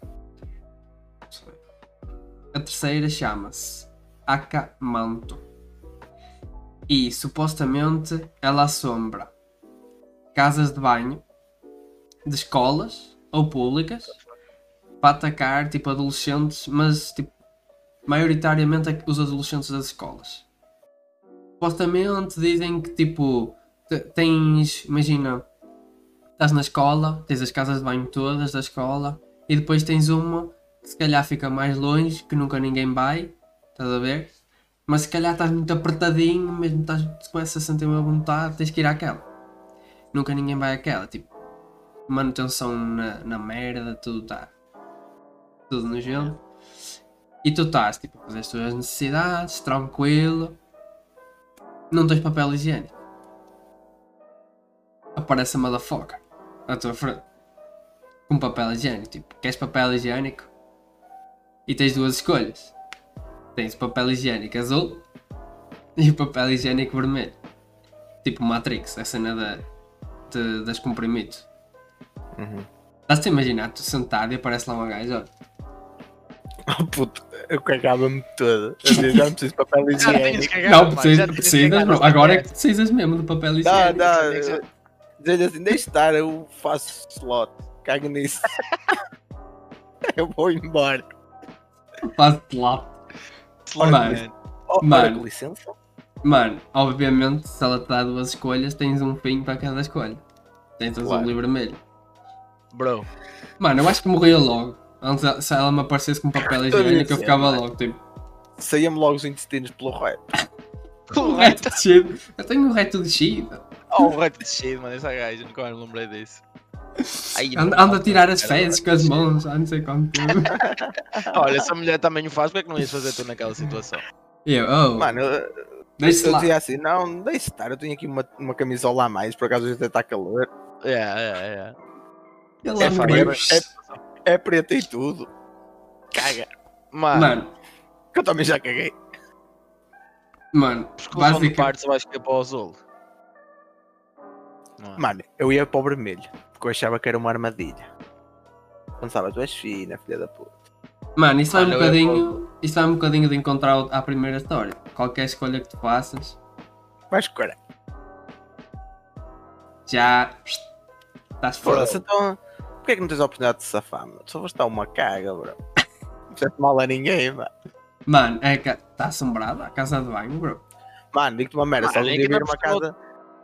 A terceira chama-se Akamanto. E supostamente ela assombra casas de banho de escolas ou públicas para atacar tipo adolescentes, mas tipo maioritariamente os adolescentes das escolas. Supostamente dizem que tipo te- tens, imagina, estás na escola, tens as casas de banho todas da escola e depois tens uma que se calhar fica mais longe, que nunca ninguém vai, estás a ver? Mas se calhar estás muito apertadinho, mesmo estás começas a sentir uma vontade, tens que ir àquela. Nunca ninguém vai àquela, tipo, manutenção na, na merda, tudo está tudo no gelo. E tu estás, tipo, a fazer as tuas necessidades, tranquilo, não tens papel higiênico. Aparece a motherfucker à tua frente com papel higiênico. Tipo, queres papel higiênico? E tens duas escolhas. Tens o papel higiênico azul [laughs] e o papel higiênico vermelho. Tipo Matrix, a cena da, de- das comprimidos. Uhum. Estás-te a imaginar, tu sentado e aparece lá uma gaja, olha. [laughs] Oh puto, eu cagava-me todo. Eu dizia, já não preciso de papel higiênico. cagado, Não, mano, precisas, precisas, Agora é que precisas mesmo do papel Dá, higiênico. dá. ser. Dizer-lhe assim, deixa estar, eu faço slot. Cago nisso. [laughs] eu vou embora. Faz-te lá. Slug, Mano. man. Oh, Mano. licença. Mano, obviamente, se ela te dá duas escolhas, tens um fim para cada escolha. Tens azul Claro. e vermelho. Bro, Mano, eu acho que morria logo. Antes, se ela me aparecesse com papel higiênico, eu dizer, ficava logo, tipo. saía-me logo os intestinos pelo reto. [laughs] O reto descido. Eu tenho o reto descido. Oh, o reto descido, mano, essa gaja, nunca mais me lembrei disso. Ai, Anda, anda a tirar as fezes com as mãos, já não sei quanto tempo. [laughs] Olha, se a mulher também o faz, porque é que não ias fazer tu naquela situação? Eu, oh, Mano, eu, deixa eu lá. dizia assim: não, deixe estar, eu tenho aqui uma, uma camisola a mais, por acaso hoje até está calor. É, é, é. Ele É é é, é preta e tudo. Caga. Mano, Mano, Que eu também já caguei. mano, exclusão de basicamente. partes eu acho que é para o azul. Não é? Mano, eu ia para o vermelho, porque eu achava que era uma armadilha. Pensava, tu és fina, filha da puta. Mano, isso vai um eu ia bocadinho. Isso vai um bocadinho de encontrar à primeira história. Qualquer escolha que tu faças, Mas cara, já. Estás fora. foda-se, então. Porquê é que não tens a oportunidade de safar, mano? Só foste dar uma caga, bro. Não fizeste mal a ninguém, mano. Mano, é que está assombrada a casa de banho, bro. Mano, digo-te uma merda, se Mano, algum é dia vir uma casa.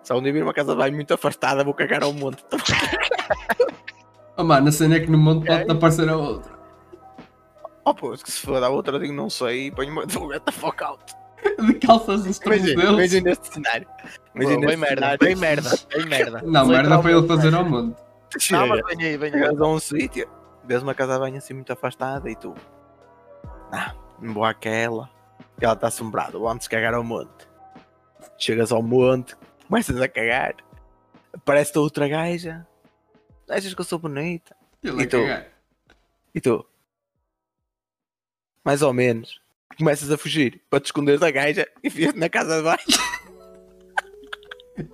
Se algum dia vir uma casa de banho muito afastada, vou cagar ao monte. [laughs] Oh, mano, a cena é que no mundo pode aparecer a outra. Oh, pô, que se for a outra, eu digo não sei e ponho-me [laughs] de get the fuck out. De calças dos Imagina, tornozelos. imagina este cenário. Imagina bem merda, cenário. bem merda, bem merda. Não, merda foi ele fazer ao mundo. Não, mas vem aí, vem aí. um sítio, vês uma casa de banho assim muito afastada e tu. Ah, não vou àquela. E ela está assombrada, antes cagar ao monte. Chegas ao monte, começas a cagar. Aparece-te outra gaja. Achas que eu sou bonita? Ele E tu? cagar. E tu? Mais ou menos. Começas a fugir para te esconder da gaja e fias na casa de banho. [laughs]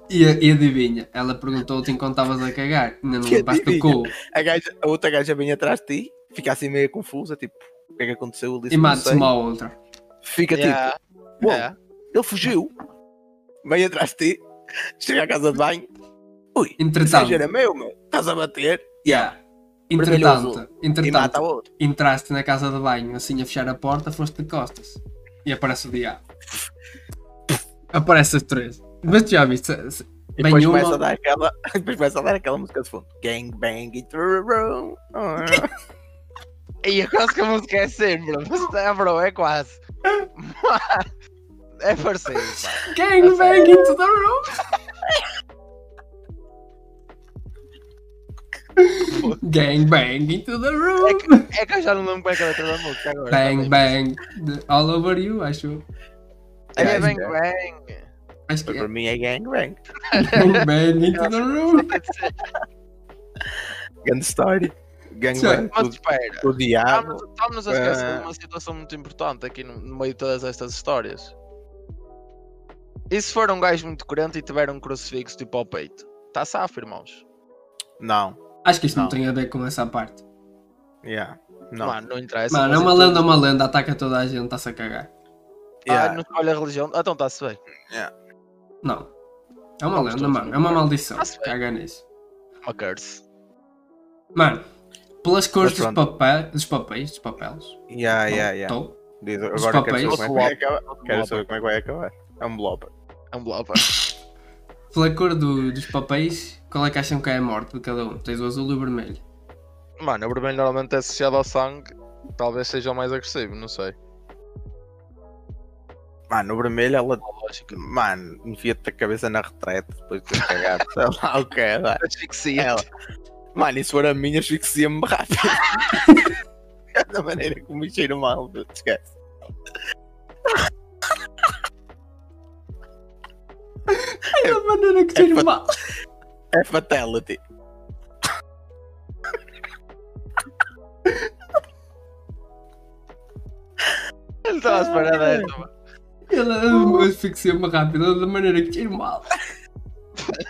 E, e adivinha, ela perguntou-te enquanto estavas a cagar. Ainda não limpaste o cu. A, gaja, a outra gaja vem atrás de ti, fica assim meio confusa, tipo, o que é que aconteceu? E "Não mates sei." uma ou outra. Fica Yeah, tipo, "Uou, yeah. ele fugiu, vem atrás de ti, chega à casa de banho, ui, Entretanto, era meu, meu, estás a bater yeah. Entretanto, e entretanto entraste na casa de banho assim a fechar a porta, foste de costas. E aparece o diabo. Aparece as três. Mas tu já viste? se- se- E Bem depois uma- começa, a dar aquela, [laughs] depois começa a dar aquela música de fundo. Gang bang into the room. E é quase que a música é sempre, mas é, bro, é quase. É parecido, pá. Gang bang into the room! Gang bang into the room! É que eu já não lembro como é que é a letra da música agora. Bang também. bang all over you, acho. É Yeah, bang bang. Acho que Para mim é gang bang. Gang bang into the room! Grande story. Gang Sim. bang Mas do, espera, do diabo. estamos, estamos a esquecer Ah. de uma situação muito importante aqui no, no meio de todas estas histórias. E se for um gajo muito crente e tiver um crucifixo tipo ao peito? Está safo, irmãos. Não. Acho que isto não, Não. tem a ver com essa parte. Yeah. Não. Mano, não interessa. Mano, é mas uma tudo- lenda, é uma lenda, ataca toda a gente, está-se a cagar. Ah, Yeah. não escolhe a religião. Ah, então está-se bem. Não. É uma Vamos lenda, mano. É uma maldição. Caga nisso. Uma curse. Mano, pelas cores dos, papéis, dos papéis, dos papeles. Yeah, yeah, yeah. Tô. Diz, agora quero papéis. saber como é que vai acabar. Quero saber como é que vai acabar. É um blobber. É um blobber. [laughs] Pela cor do- dos papéis, qual é que acham que é a morte de cada um? Tens o azul e o vermelho. Mano, o vermelho normalmente é associado ao sangue. Talvez seja o mais agressivo, não sei. Mano, o vermelho, ela. Lógico. Mano, enfia-te a cabeça na retrete depois de ter cagado. [laughs] Sei lá o que é. [laughs] Asfixia. Ela. Mano, e se for a minha, asfixia-me rápido. É [laughs] da maneira que me cheiro mal, esquece. É a maneira que É tiro fa- mal. É fatality. Ele estava a esperar desta, mano. Ele asfixia-me rápido, da maneira que tiro mal.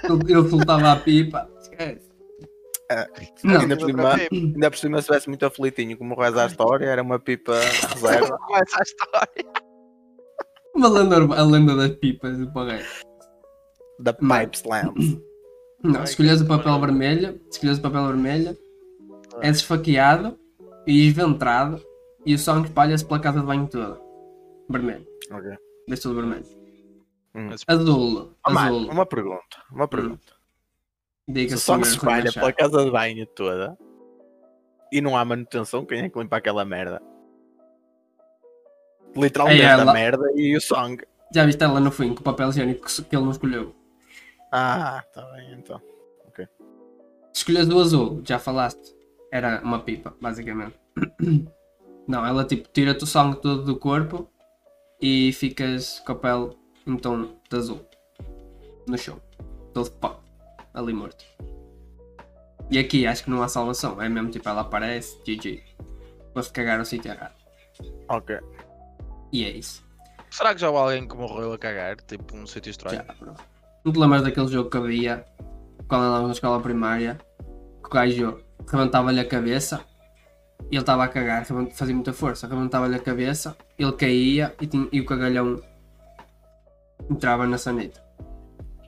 Ele, soltava a pipa. Esquece. Não. Ainda, por cima, ainda por cima, se estivesse muito aflitinho, como reza a história, era uma pipa reserva. [laughs] Começa a história. Uma lenda, a lenda das pipas do pagueiro. da Pipe Slam. Não, se escolheres o papel vermelho, se escolheres o papel vermelho, é esfaqueado e esventrado e o sangue espalha-se pela casa de banho toda. Vermelho. Ok. Tudo vermelho. Hum. Azul. Oh, mano, Azul. uma pergunta, uma pergunta. Se Diga o som se se espalha pela casa de banho toda e não há manutenção, quem é que limpa aquela merda? Literalmente É ela. a merda e o sangue. Já viste ela no fim com o papel higiênico que ele não escolheu? Ah, tá bem então. Se escolhes o azul, já falaste, era uma pipa, basicamente. [clears throat] Não, ela tipo tira-te o sangue todo do corpo e ficas com a pele em tom de azul. No chão. Todo pó. Ali morto. E aqui acho que não há salvação. É mesmo tipo ela aparece, GG. Foste cagar ao sítio errado. Ok. E é isso. Será que já houve alguém que morreu a cagar? Tipo, num sítio estranho? Já, bro. Não te lembras daquele jogo que havia quando andávamos na escola primária? Que o gajo rebentava-lhe a cabeça ele estava a cagar, fazia muita força, rebentava-lhe a cabeça, ele caía e, tinha- e o cagalhão entrava na sanita.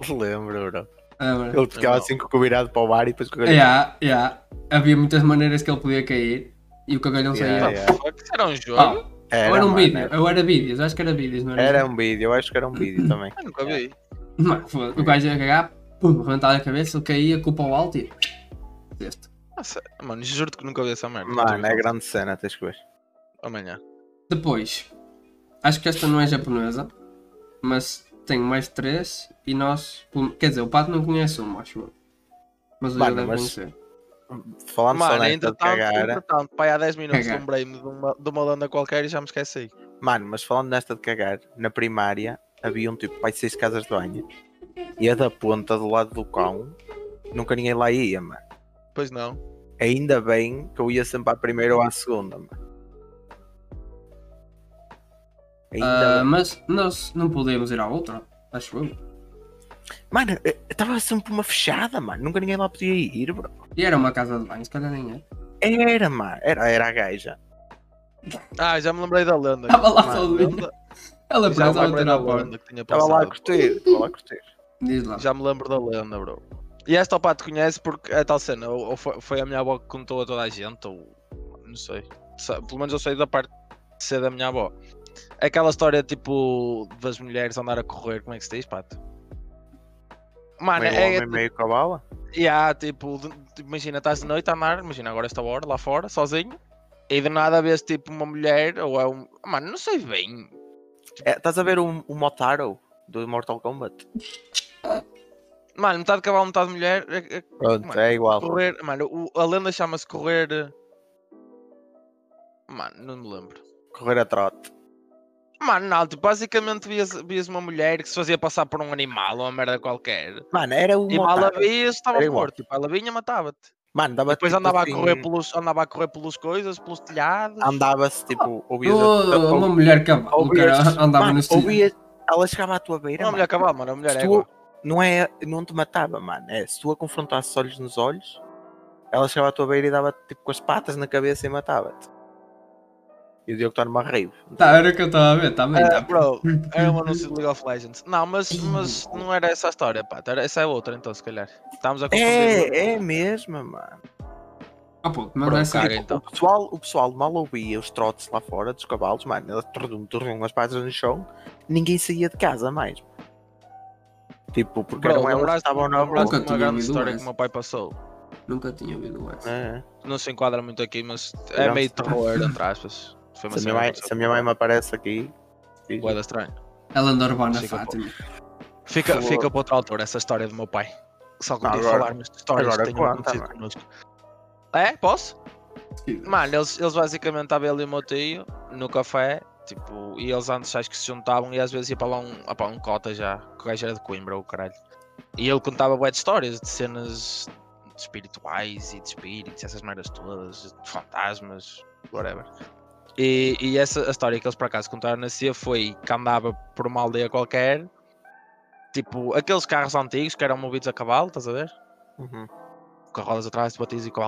Lembro, bro. Ah, bro. Ele ficava Não. assim com o virado para o bar e depois o Yeah, yeah. Havia muitas maneiras que ele podia cair e o cagalhão Yeah, saía. yeah. Isso era um jogo? Ah, ou era um mano, vídeo, era- ou era vídeos, acho que era vídeos, não era? Era um vídeo, eu acho que era um vídeo [laughs] também. Eu nunca vi. Foda-se, o gajo ia cagar, pum, rebentava a cabeça, ele caía, culpa ao alto e. Deste. Nossa, mano, juro-te que nunca vi essa merda. Mano, é grande cena, tens que ver. Amanhã. Depois, acho que esta não é japonesa, mas tenho mais três e nós. Quer dizer, o Pato não conhece uma, acho eu. Mas o Mano, deve mas- conhecer. Falando só Mano, nesta de entretanto, cagar. entretanto, pai, há 10 minutos lembrei-me de uma, de uma lenda qualquer e já me esqueci. Mano, mas falando nesta de cagar, na primária havia um tipo, pai, seis casas de banho. E a da ponta do lado do cão, nunca ninguém lá ia, mano. Pois não. Ainda bem que eu ia sempre à primeira ou à segunda, Ah, bem. mas nós não podemos ir à outra, acho eu. Mano, estava sempre uma fechada, mano. Nunca ninguém lá podia ir, bro. E era uma casa de banho, se calhar nem é. Era, mano. Era, era a gaja. Ah, já me lembrei da lenda. Estava lá Mano, sozinha. Lenda- Ela Já me parece a lembrei bater porta. lenda que tinha Estava lá a curtir, estava lá a curtir. Diz lá. Já me lembro da lenda, bro. E esta o Pato conhece porque é tal cena, ou ou foi, foi a minha avó que contou a toda a gente, ou não sei. Pelo menos eu sei da parte de ser da minha avó. Aquela história tipo das mulheres andar a correr, como é que se diz, Pato? Mano, Meio é, homem, meio cavalo. E há, tipo, de- tipo, imagina, estás de noite a andar, imagina agora esta hora, lá fora, sozinho, e de nada vês tipo uma mulher, ou é um. Mano, não sei bem. É, estás a ver o, o Motaro do Mortal Kombat? [laughs] Mano, metade de cavalo, metade de mulher. é- é- Pronto, Mano, é igual. correr. Mano, o- a lenda chama-se correr. Mano, não me lembro. Correr a trote. Mano, não, tipo, basicamente vias, vias uma mulher que se fazia passar por um animal ou uma merda qualquer. Mano, era o E mal a vias, estava morto. Tipo, ela vinha, matava-te. Mano, dava Depois tipo andava, assim, a correr pelos, andava a correr pelos coisas, pelos telhados. Andava-se tipo, ouvias. Oh, uma mulher cavalo, ouvias- andava mano, no ouvias, ela chegava à tua beira. Não, a mano. mulher cavalo, mano, a mulher é tu- igual. Não é, não te matava, mano. É, se tu a confrontasses olhos nos olhos, ela chegava à tua beira e dava tipo com as patas na cabeça e matava-te. E o Diogo está numa rave. Tá, era o que eu estava a ver, também. Ah, tá. bro, era [laughs] um anúncio de League of Legends. Não, mas, mas não era essa a história, pá. Era, essa é outra, então, se calhar. Estávamos a confundir. É, é mesmo, mano. Ah, pô, mas Pronto, caga, então. O pessoal, o pessoal mal ouvia os trotes lá fora dos cavalos, mano. Eles turdum, as patas no chão. Ninguém saía de casa mais. Tipo, porque Bro, eram elas estavam na de uma grande história que o meu pai passou. Nunca tinha ouvido essa. É. Não se enquadra muito aqui, mas é Grande meio terror, entre aspas. Foi uma Se a minha mãe, se a minha mãe me aparece aqui. Boeda estranho. Ela anda urbana Fica Fátima. Fica, Por fica para outra altura essa história do meu pai. Só que Não, contigo agora- falar-me de histórias agora que tenham acontecido connosco. É? Posso? Mano, eles, eles basicamente estavam ali o meu tio no café, tipo, e eles antes acho que se juntavam e às vezes ia para lá um, ah, pá, um cota já, que o gajo era de Coimbra, o caralho. E ele contava de histórias, de cenas espirituais e de espíritos, essas merdas todas, de fantasmas, whatever. E, e essa a história que eles por acaso contaram na CIA foi que andava por uma aldeia qualquer, tipo, aqueles carros antigos que eram movidos a cavalo, estás a ver? Uhum. com as rodas atrás, batidas e com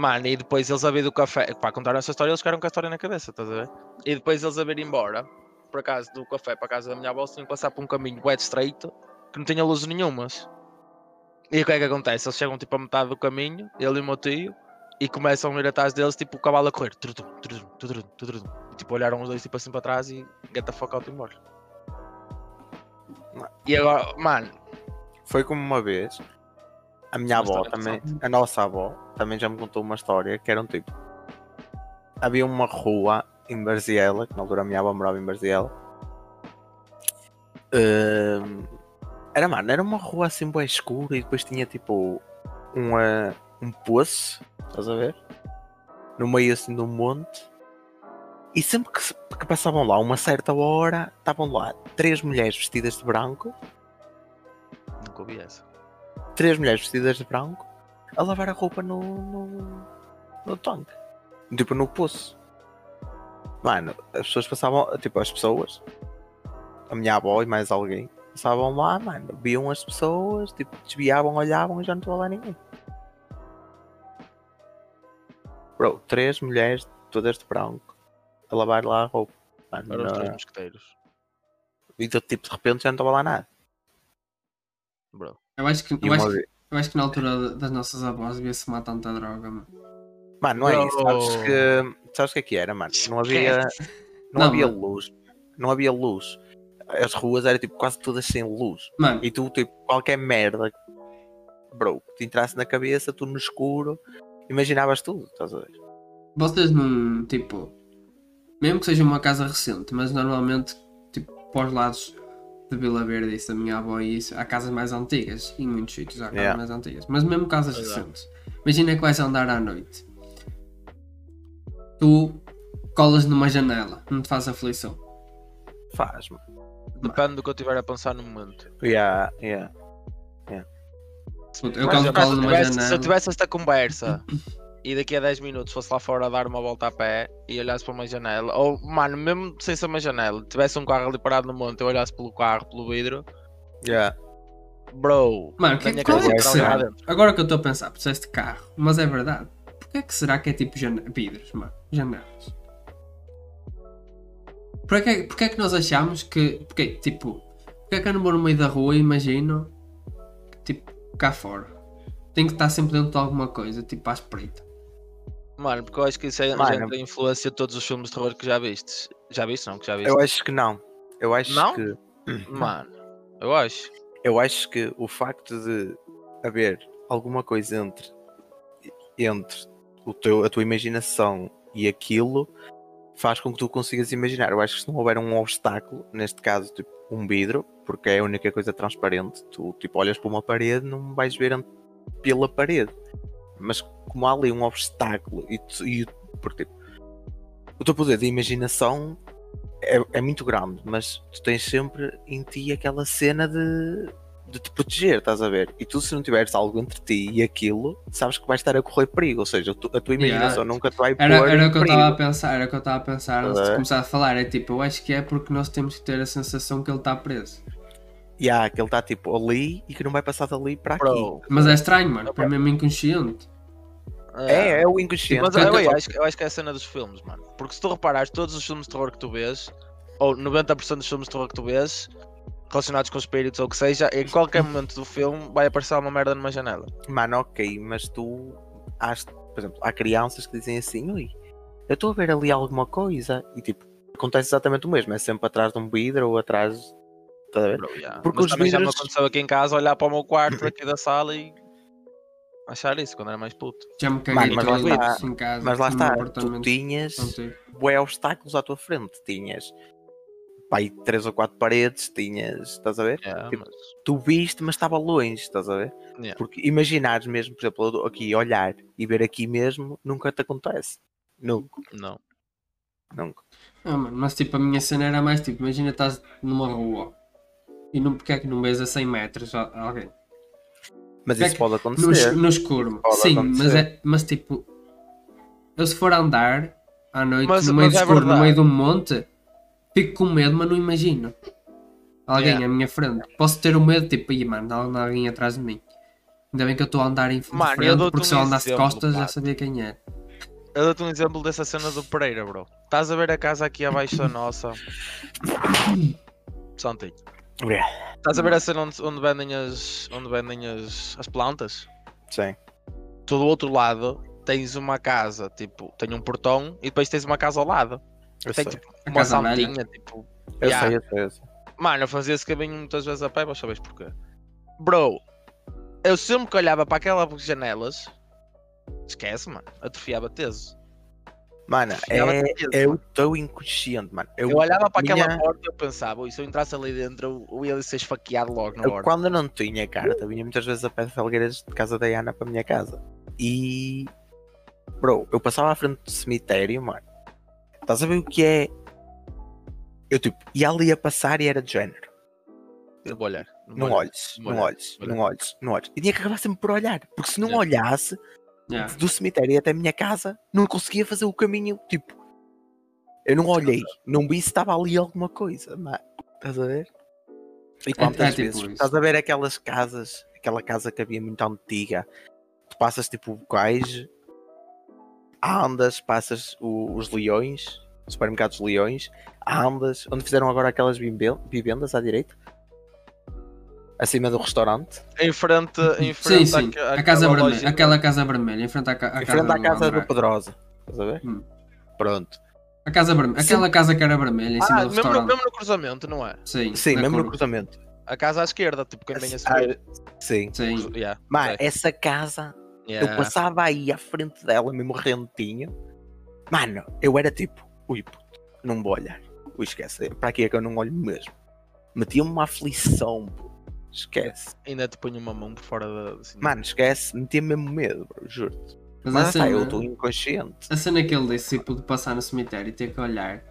Mano, e depois eles a vir do café, pá, contaram essa história, eles ficaram com a história na cabeça, estás a ver? E depois eles a vir embora, por acaso, do café para a casa da minha avó, tinham que passar por um caminho wet estreito que não tinha luzes nenhumas. E o que é que acontece? Eles chegam tipo a metade do caminho, ele e o meu tio, e começam a ir atrás deles, tipo o cavalo a correr. Tru, tru, tru, tru, tru, tru, tru. E, tipo, olharam os dois tipo assim para trás e get the fuck out embora. E agora, mano, Foi como uma vez. A minha Uma avó também, a nossa avó, também já me contou uma história que era um tipo. Havia uma rua em Barziela, que na altura a minha avó morava em Barziela. Ahm, era, mano, era uma rua assim bem escura e depois tinha tipo uma, um poço, estás a ver? No meio assim de um monte. E sempre que, que passavam lá uma certa hora, estavam lá três mulheres vestidas de branco, Nunca ouvi essa. Três mulheres vestidas de branco, a lavar a roupa no, no, no tanque. Tipo no poço. Mano, as pessoas passavam, tipo, as pessoas, a minha avó e mais alguém, passavam lá, mano, viam as pessoas, tipo, desviavam, olhavam e já não estava lá ninguém. Bro, três mulheres todas de branco a lavar lá a roupa. Mano, Eram os três mosqueteiros. E tipo, de repente já não estava lá nada. Bro. Eu acho que, eu acho, que- eu acho que na altura das nossas avós devia-se fumar tanta droga, mano. Mano, não é isso. Sabes que. Sabes o que é que era, mano? Não havia. Não, Não, havia mano. luz. Não havia luz. As ruas eram tipo quase todas sem luz. Mano, E tu, tipo, qualquer merda, bro, que te entrasse na cabeça, tu no escuro, imaginavas tudo, estás a ver? vocês não, tipo, mesmo que seja uma casa recente, mas normalmente, tipo, para os lados de Vila Verde, isso da minha avó e isso, há casas mais antigas, em muitos sítios há casas Yeah. mais antigas, mas mesmo casas é. recentes. Imagina que vais andar à noite. Tu colas numa janela, não te faz aflição. Faz, mano. Depende do que eu estiver a pensar no momento. Yeah, yeah. Puta, Eu Mas eu- colo numa tivesse, janela. se eu tivesse esta conversa [coughs] e daqui a 10 minutos fosse lá fora dar uma volta a pé e olhasse para uma janela, ou mano, mesmo sem ser uma janela, tivesse um carro ali parado no monte e eu olhasse pelo carro, pelo vidro, Yeah. bro, Mano, que, a qual é que lá será? Agora que eu estou a pensar, precisaste de carro, mas é verdade. Porquê é que será que é tipo jane... vidros, mano? Janelas. Porquê, é que- porquê é que nós achamos que. Porque, tipo, porquê é que eu não vou no meio da rua e imagino. Tipo, cá fora? Tem que estar sempre dentro de alguma coisa, tipo à espreita. Mano, porque eu acho que isso é Mano. influência de todos os filmes de terror que já vistes. Já viste? Não, que já viste. Eu acho que não. Eu acho Não? que. [clears throat] Mano, eu acho. Eu acho que o facto de haver alguma coisa entre, entre o teu, a tua imaginação e aquilo faz com que tu consigas imaginar. Eu acho que se não houver um obstáculo, neste caso tipo um vidro, porque é a única coisa transparente, tu tipo olhas para uma parede não vais ver pela parede. Mas como há ali um obstáculo e, e o- porque, tipo, o teu poder de imaginação é, é muito grande, mas tu tens sempre em ti aquela cena de, de te proteger, estás a ver? E tu, se não tiveres algo entre ti e aquilo, sabes que vais estar a correr perigo. Ou seja, tu- a tua Yeah. imaginação nunca te vai Era, pôr era o que eu estava a pensar, era o que eu estava a pensar antes de É. começar a falar. É tipo, eu acho que é porque nós temos que ter a sensação que ele está preso. Yeah, que ele está tipo ali e que não vai passar dali para aqui. Mas é estranho, mano, é mesmo inconsciente. É, é o inconsciente. Mas eu, eu acho, eu acho que é a cena dos filmes, mano. Porque se tu reparares, todos os filmes de terror que tu vês, ou 90% dos filmes de terror que tu vês, relacionados com espíritos ou o que seja, em qualquer momento do filme vai aparecer uma merda numa janela. Mano, ok, mas tu has, por exemplo, há crianças que dizem assim, ui, eu estou a ver ali alguma coisa e tipo, acontece exatamente o mesmo, é sempre atrás de um vidro ou atrás. Ver? Bro, yeah. Porque Mas os também já me vidros- aconteceu aqui em casa olhar para o meu quarto aqui da sala e achar isso quando era mais puto. Já me caguei Mano, mas lá está- em casa. Mas lá está, tu tinhas bué obstáculos à tua frente, tinhas pai, três ou quatro paredes, tinhas, estás a ver? Yeah, Tipo, mas- Tu viste, mas estava longe, estás a ver? Yeah. Porque imaginares mesmo, por exemplo, aqui olhar e ver aqui mesmo, nunca te acontece. Nunca, Não. nunca. Ah, mano, mas tipo, a minha cena era mais tipo, imagina estás numa rua e não, porque é que não vês a 100 metros alguém? Mas É isso que pode No, acontecer. es- no escuro. Pode Sim, mas, é, mas tipo, eu se for andar à noite Mas- no meio mas do é escuro, no meio de um monte, fico com medo, mas não imagino. Alguém Yeah. à minha frente. Posso ter o medo, tipo, aí mano, há alguém atrás de mim. Ainda bem que eu estou a andar em Mano, frente, porque se um eu andasse de exemplo, costas já sabia quem é. Eu dou-te um exemplo dessa cena do Pereira, bro. Estás a ver a casa aqui abaixo da nossa? Santinho. Obrigado. Estás a ver a cena onde, onde vendem, as, onde vendem as, as plantas? Sim. Tu do outro lado tens uma casa, tipo, tem um portão e depois tens uma casa ao lado. Eu Tem sei. tipo A uma santinha, tipo. Eu Yeah. sei, eu sei, eu sei. Mano, eu fazia esse caminho muitas vezes a pé, mas sabes porquê? Bro, eu sempre que olhava para aquelas janelas, esquece, mano, atrofiava teso. Mano, é, eu estou inconsciente, mano. Eu, Eu olhava para aquela minha- porta e eu pensava, "Ui, se eu entrasse ali dentro, eu- ia ser esfaqueado logo na Eu, hora. quando não tinha carta, vinha muitas vezes a pé de Felgueiras de casa da Ana para a minha casa. E. Bro, eu passava à frente do cemitério, mano. Estás a ver o que é? Eu tipo, ia ali a passar e era de género. Eu vou olhar. Não vou olhar. olhes, não olhes, não olhes, não olhes. E tinha que acabar sempre por olhar. Porque se não olhasse, Yeah. do cemitério até a minha casa, não conseguia fazer o caminho. Tipo, eu não olhei, não vi se estava ali alguma coisa, mano. Estás a ver? E quantas é tipo vezes? isso. Estás a ver aquelas casas, aquela casa que havia muito antiga, tu passas tipo o cais, andas, passas o- os leões, os supermercados leões, andas, onde fizeram agora aquelas viven- vivendas à direita. Acima do restaurante, Em frente, em Sim, frente sim. à- A casa vermelha. Aquela casa vermelha, em frente à, à em casa, frente à do casa André. do Pedrosa. Estás a ver? Hum. Pronto. A casa vermelha. Aquela casa que era vermelha em cima Ah, do mesmo, no, restaurante. mesmo no cruzamento, não é? Sim, Sim, mesmo no cruzamento. A casa à esquerda, tipo, quem vem a Ah, subir. Sim. Sim. Yeah, Mas essa casa, Yeah. eu passava aí à frente dela, mesmo rentinho. Mano, eu era tipo, ui, puto, não vou olhar. Ui, esquece, para aqui é que eu não olho mesmo. Metia-me uma aflição, pô. Esquece. Ainda te ponho uma mão por fora da. Assim, Mano, esquece, metia mesmo medo, bro, juro-te. Mas, Mas a, lá está, eu cena, estou inconsciente. a cena que ele disse, tipo, de passar no cemitério e ter que olhar,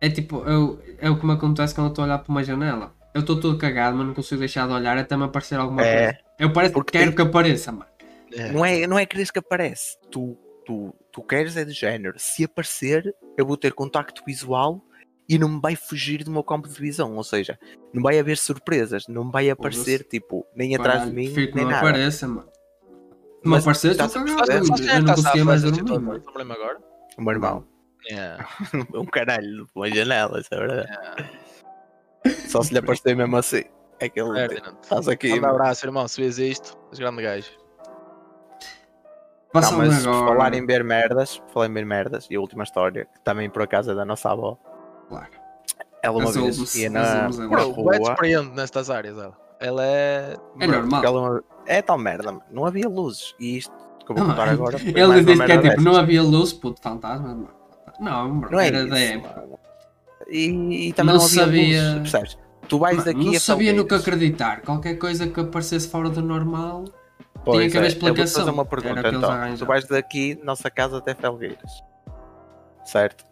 é tipo, eu, é o que me acontece quando eu estou a olhar para uma janela. Eu estou todo cagado, mas não consigo deixar de olhar até me aparecer alguma É. coisa. Eu parece que quero tem- que apareça, mano. yeah. Não é, não é queres que aparece. Tu, tu, tu queres é de género. Se aparecer, eu vou ter contacto visual e não me vai fugir do meu campo de visão. Ou seja, não vai haver surpresas. Não vai aparecer, tipo, nem atrás de Caralho, mim, prefiro que nem não nada. apareça, mano. Se me Mas aparecer, estou estás a cagado. perceber? mano. Sabes quem é Eu que não a conseguia mais dormir, situação? mano. Lembrei-me agora. O meu irmão. Yeah. [laughs] um caralho, uma janela, isso é verdade. Só se lhe aparecer mesmo assim. É que ele. Estás aqui. Um abraço, irmão. Se vês isto, és grande gajo. Não, mas por agora. falar em ver merdas, falar em ver merdas, e a última história, que também por acaso é da nossa avó. Claro. Ela uma Resolve-se, vez ia na, na agora. Bro, é rua. experiente nestas áreas, ela. Ela é. É normal. ela uma- É tal merda, mano. não havia luzes. E isto que eu vou Não, contar agora. foi Ele disse que é tipo, não havia luz, puto, fantasma. Não, Não é era isso, da época. E, e também Não não, havia sabia- luzes, percebes? Tu vais Mano, daqui não a sabia no que acreditar. Qualquer coisa que aparecesse fora do normal. Pois que haver é, eu vou-te explicação. fazer uma pergunta então. Tu vais daqui, nossa casa até Felgueiras. Certo?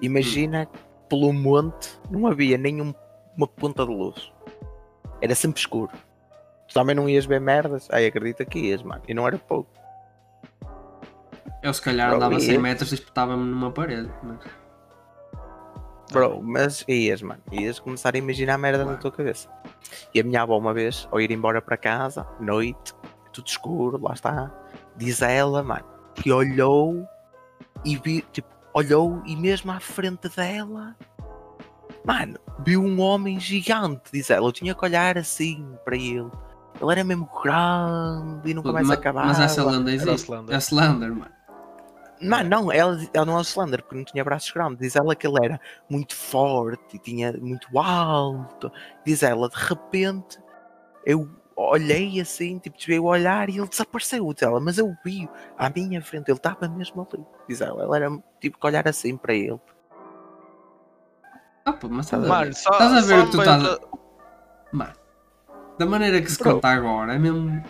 Imagina que pelo monte não havia nenhuma ponta de luz. Era sempre escuro. Tu também não ias ver merdas? Ai, acredita que ias, mano. E não era pouco. Eu se calhar Bro, andava e 100 eu- metros e espetava-me numa parede. Mas... Bro, mas ias, mano. Ias começar a imaginar merda na tua cabeça. E a minha avó, uma vez, ao ir embora para casa, noite, tudo escuro, lá está. Diz a ela, mano, que olhou e viu, tipo, olhou e mesmo à frente dela, mano, viu um homem gigante. Diz ela, eu tinha que olhar assim para ele. Ele era mesmo grande e nunca mais Ma- acabava. Mas essa lenda Era o existe. Slender. É Slender, mano. Não, não, ela, ela não é o Slender porque não tinha braços grandes. Diz ela que ele era muito forte e tinha muito alto. Diz ela, de repente, eu olhei assim, tipo, desviei o olhar e ele desapareceu. Diz ela, mas eu vi à minha frente, ele estava mesmo ali. Diz ela, ela era tipo que olhar assim para ele. Ah, pô, mas estás a ver? Só. Estás a ver o que tu estás a- Mano, da maneira que se Bro. conta agora, é mesmo.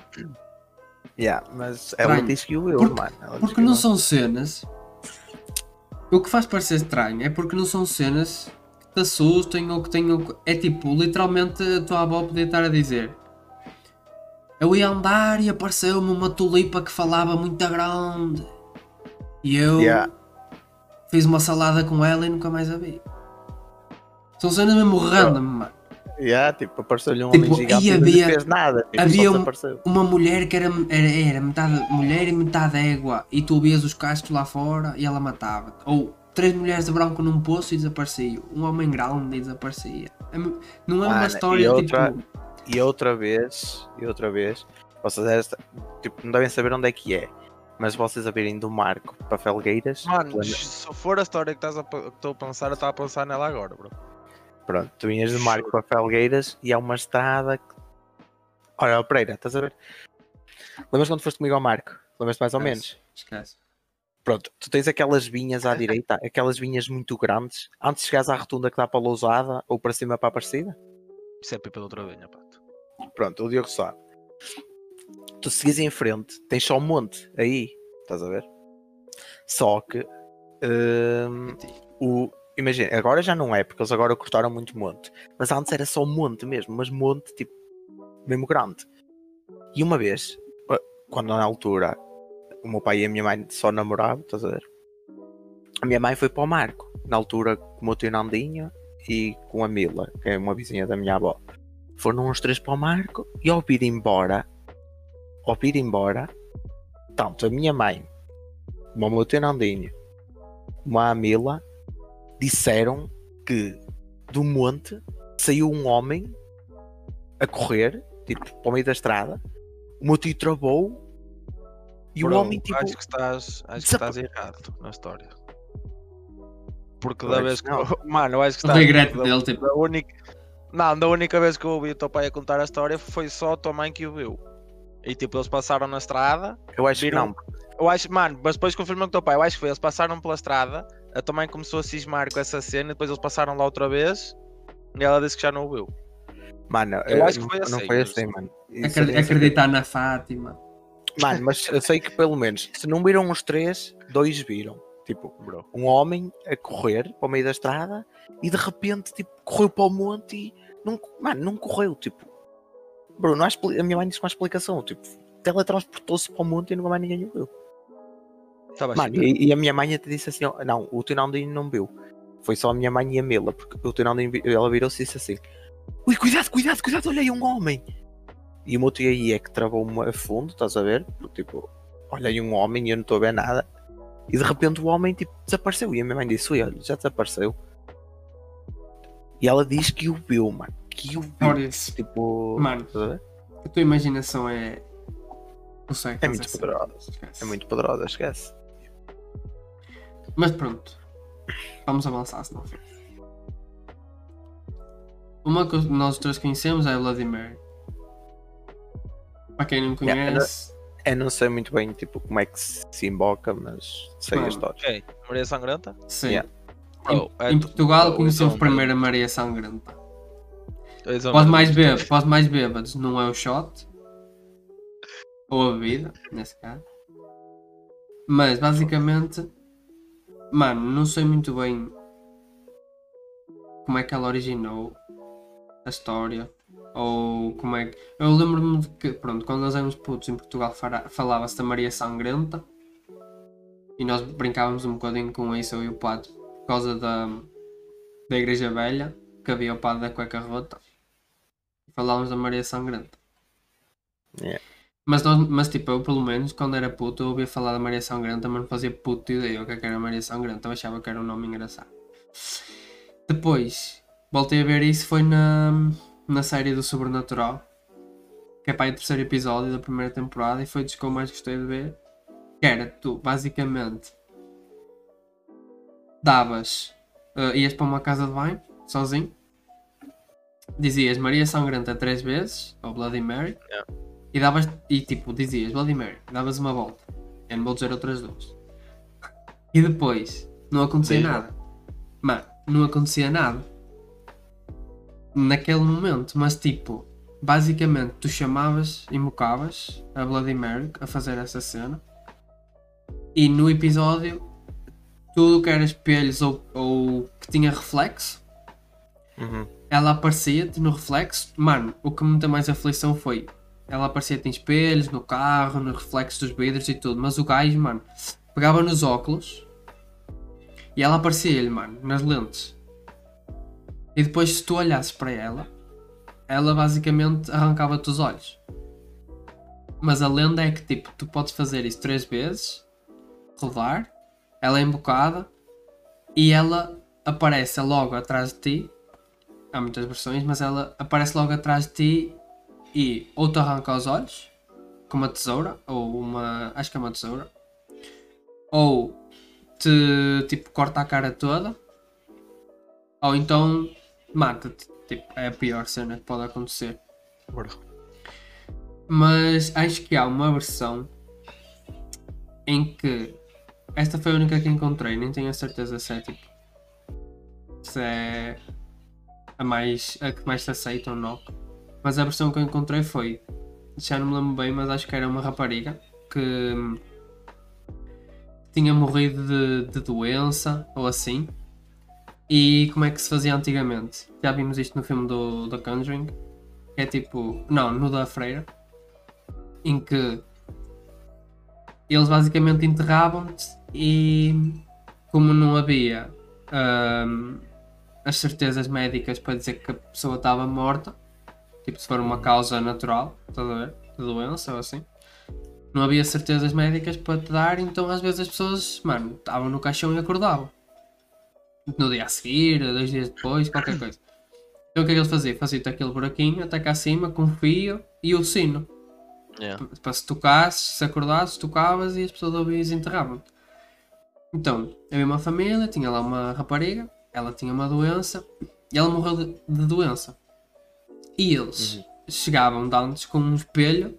Yeah, mas ela Estranho. disse que o eu, Porque- mano. Ela Porque que não eu. são cenas. O que faz parecer estranho é porque não são cenas que te assustem ou que tenham. É tipo, literalmente a tua avó podia estar a dizer. Eu ia andar e apareceu-me uma tulipa que falava muito grande. E eu Yeah. fiz uma salada com ela e nunca mais a vi. São cenas mesmo random, mano. Yeah, tipo, apareceu-lhe um Tipo, homem gigante e não havia- lhe fez nada. Tipo, havia um-. Uma mulher que era, era, era metade mulher e metade égua e tu vias os cascos lá fora e ela matava-te. Ou três mulheres de branco num poço e desaparecia. Um homem grande e desaparecia. É não é uma Mano, história outra- tipo. E outra vez, e outra vez, vocês esta, tipo, não devem saber onde é que é, mas vocês a virem do Marco para Felgueiras, Mano, lembra- se for a história que estás a que estou a pensar, eu estava a pensar nela agora, bro. pronto, tu vinhas do Marco para Felgueiras e há uma estrada que... Olha, Pereira, estás a ver? Lembras quando foste comigo ao Marco? Lembras-te mais ou menos? Esquece. Pronto, tu tens aquelas vinhas à [laughs] direita, aquelas vinhas muito grandes, antes de chegares à rotunda que dá para a Lousada ou para cima para a Aparecida. Isso é de outra vinha, pato. Pronto, o Diogo sabe. Tu seguis em frente, tens só um monte aí, estás a ver? Só que hum, o. Imagina, agora já não é, porque eles agora cortaram muito monte. Mas antes era só monte mesmo, mas monte tipo mesmo grande. E uma vez, eh, quando na altura o meu pai e a minha mãe só namoravam, estás a ver? A minha mãe foi para o Marco, na altura com o meu tio Nandinho e com a Mila, que é uma vizinha da minha avó. Foram os três para o Marco e ao vir embora, ao vir embora, tanto a minha mãe, como o meu tio Nandinho, como a Mila, disseram que do monte saiu um homem a correr, tipo, para o meio da estrada. O meu tio travou e o Bro, homem, tipo, acho que estás, acho que estás errado na história. Porque da vez que não. [laughs] Mano, acho que O estás. regreto da- dele, tipo. da única... Não, da única vez que eu ouvi o teu pai a contar a história foi só a tua mãe que o viu. E tipo, eles passaram na estrada. eu acho que viram- não. Eu acho, mano, mas depois confirma com o teu pai. Eu acho que foi. Eles passaram pela estrada. A tua mãe começou a cismar com essa cena. E depois eles passaram lá outra vez. E ela disse que já não o viu. Mano, Eu eh, acho que não, foi não assim, foi mas- assim, mano. Isso é- acreditar na Fátima. Mano, mas eu sei que pelo menos, se não viram os três, dois viram. Tipo, Bro. um homem a correr para o meio da estrada e de repente, tipo, correu para o monte e. Não, mano, não correu, tipo. Bro, não há a minha mãe disse uma explicação, tipo, teletransportou-se para o monte e nunca mais ninguém o viu. Estava Mano, e, e a minha mãe até disse assim: ó, não, o teu Nandinho não viu. Foi só a minha mãe e a Mila, porque o vi- ela virou-se e disse assim: Ui, cuidado, cuidado, cuidado, olha aí um homem. E o meu tio aí é que travou-me a fundo, estás a ver? Porque, tipo, olha aí um homem e eu não estou a ver nada. E de repente o homem, tipo, desapareceu. E a minha mãe disse: Ui, olha, já desapareceu. E ela diz que o viu, mano. Que o viu. Maurício, Tipo, Mano. a tua imaginação é. Não sei. É muito poderosa. Esquece. É muito poderosa, esquece. Mas pronto. Vamos avançar, senão fica. Uma que nós três conhecemos é Mary. Para quem não Yeah, conhece, Eu não sei muito bem, tipo, como é que se emboca, mas sei a história. Ok, Maria Sangrenta? sim. Yeah. Bro, é Em tu- Portugal conhecemos então, primeiro a Maria Sangrenta. os homens mais, de- bêbados, para os mais bêbados não é o shot. Ou a bebida, nesse caso. Mas basicamente, mano, não sei muito bem como é que ela originou a história. Ou como é que. Eu lembro-me de que, pronto, quando nós éramos putos em Portugal falava-se da Maria Sangrenta. E nós brincávamos um bocadinho com isso, eu e o Pato, por causa da, da Igreja Velha, que havia o padre da cueca rota. Falávamos da Maria Sangrenta. Yeah. Mas, nós, mas tipo, eu pelo menos quando era puto eu ouvia falar da Maria Sangrenta, mas não fazia puto ideia o que é que era Maria Sangrenta, eu achava que era um nome engraçado. Depois, voltei a ver isso foi na, na série do Sobrenatural, que é para o terceiro episódio da primeira temporada e foi dos que eu mais gostei de ver. Que era tu, basicamente, davas, eh, ias para uma casa de banho, sozinho, dizias Maria Sangrenta três vezes, ou Bloody Mary, Yeah. e davas, e tipo, dizias Bloody Mary, davas uma volta. Eu não vou dizer outras duas. E depois, não acontecia lá. nada. Mano, não acontecia nada. Naquele momento, mas tipo, basicamente tu chamavas, invocavas a Bloody Mary a fazer essa cena. E no episódio, tudo que era espelhos ou, ou que tinha reflexo, Uhum. ela aparecia-te no reflexo. Mano, o que me deu mais aflição foi. Ela aparecia-te em espelhos, no carro, no reflexo dos vidros e tudo. Mas o gajo, mano, pegava nos óculos e ela aparecia-lhe, mano, nas lentes. E depois, se tu olhasses para ela, ela basicamente arrancava-te os olhos. Mas a lenda é que, tipo, tu podes fazer isso três vezes, rodar, ela é embocada e ela aparece logo atrás de ti há muitas versões, mas ela aparece logo atrás de ti e ou te arranca os olhos com uma tesoura, ou uma. acho que é uma tesoura, ou te tipo corta a cara toda, ou então mata-te. Tipo, é a pior cena que pode acontecer. Mas acho que há uma versão em que esta foi a única que encontrei, nem tenho a certeza se é tipo. Se é a mais. a que mais se aceita ou não. Mas a versão que eu encontrei foi. Já não me lembro bem, mas acho que era uma rapariga que hum, tinha morrido de, de doença ou assim. E como é que se fazia antigamente? Já vimos isto no filme do, do Conjuring. É tipo. Não, no da Freira. Em que eles basicamente enterravam-te e como não havia hum, as certezas médicas para dizer que a pessoa estava morta, tipo se for uma causa natural, estás a ver? De doença ou assim. Não havia certezas médicas para te dar, então às vezes as pessoas, mano, estavam no caixão e acordavam. No dia a seguir, dois dias depois, qualquer coisa. Então o que é que eles faziam? Faziam-te aquele buraquinho até cá acima com fio e o sino. Yeah. Para se tocasses, se acordasses, tocavas e as pessoas ouviam e desenterravam. Então, havia uma família, tinha lá uma rapariga, ela tinha uma doença e ela morreu de, de doença. E eles chegavam de antes com um espelho,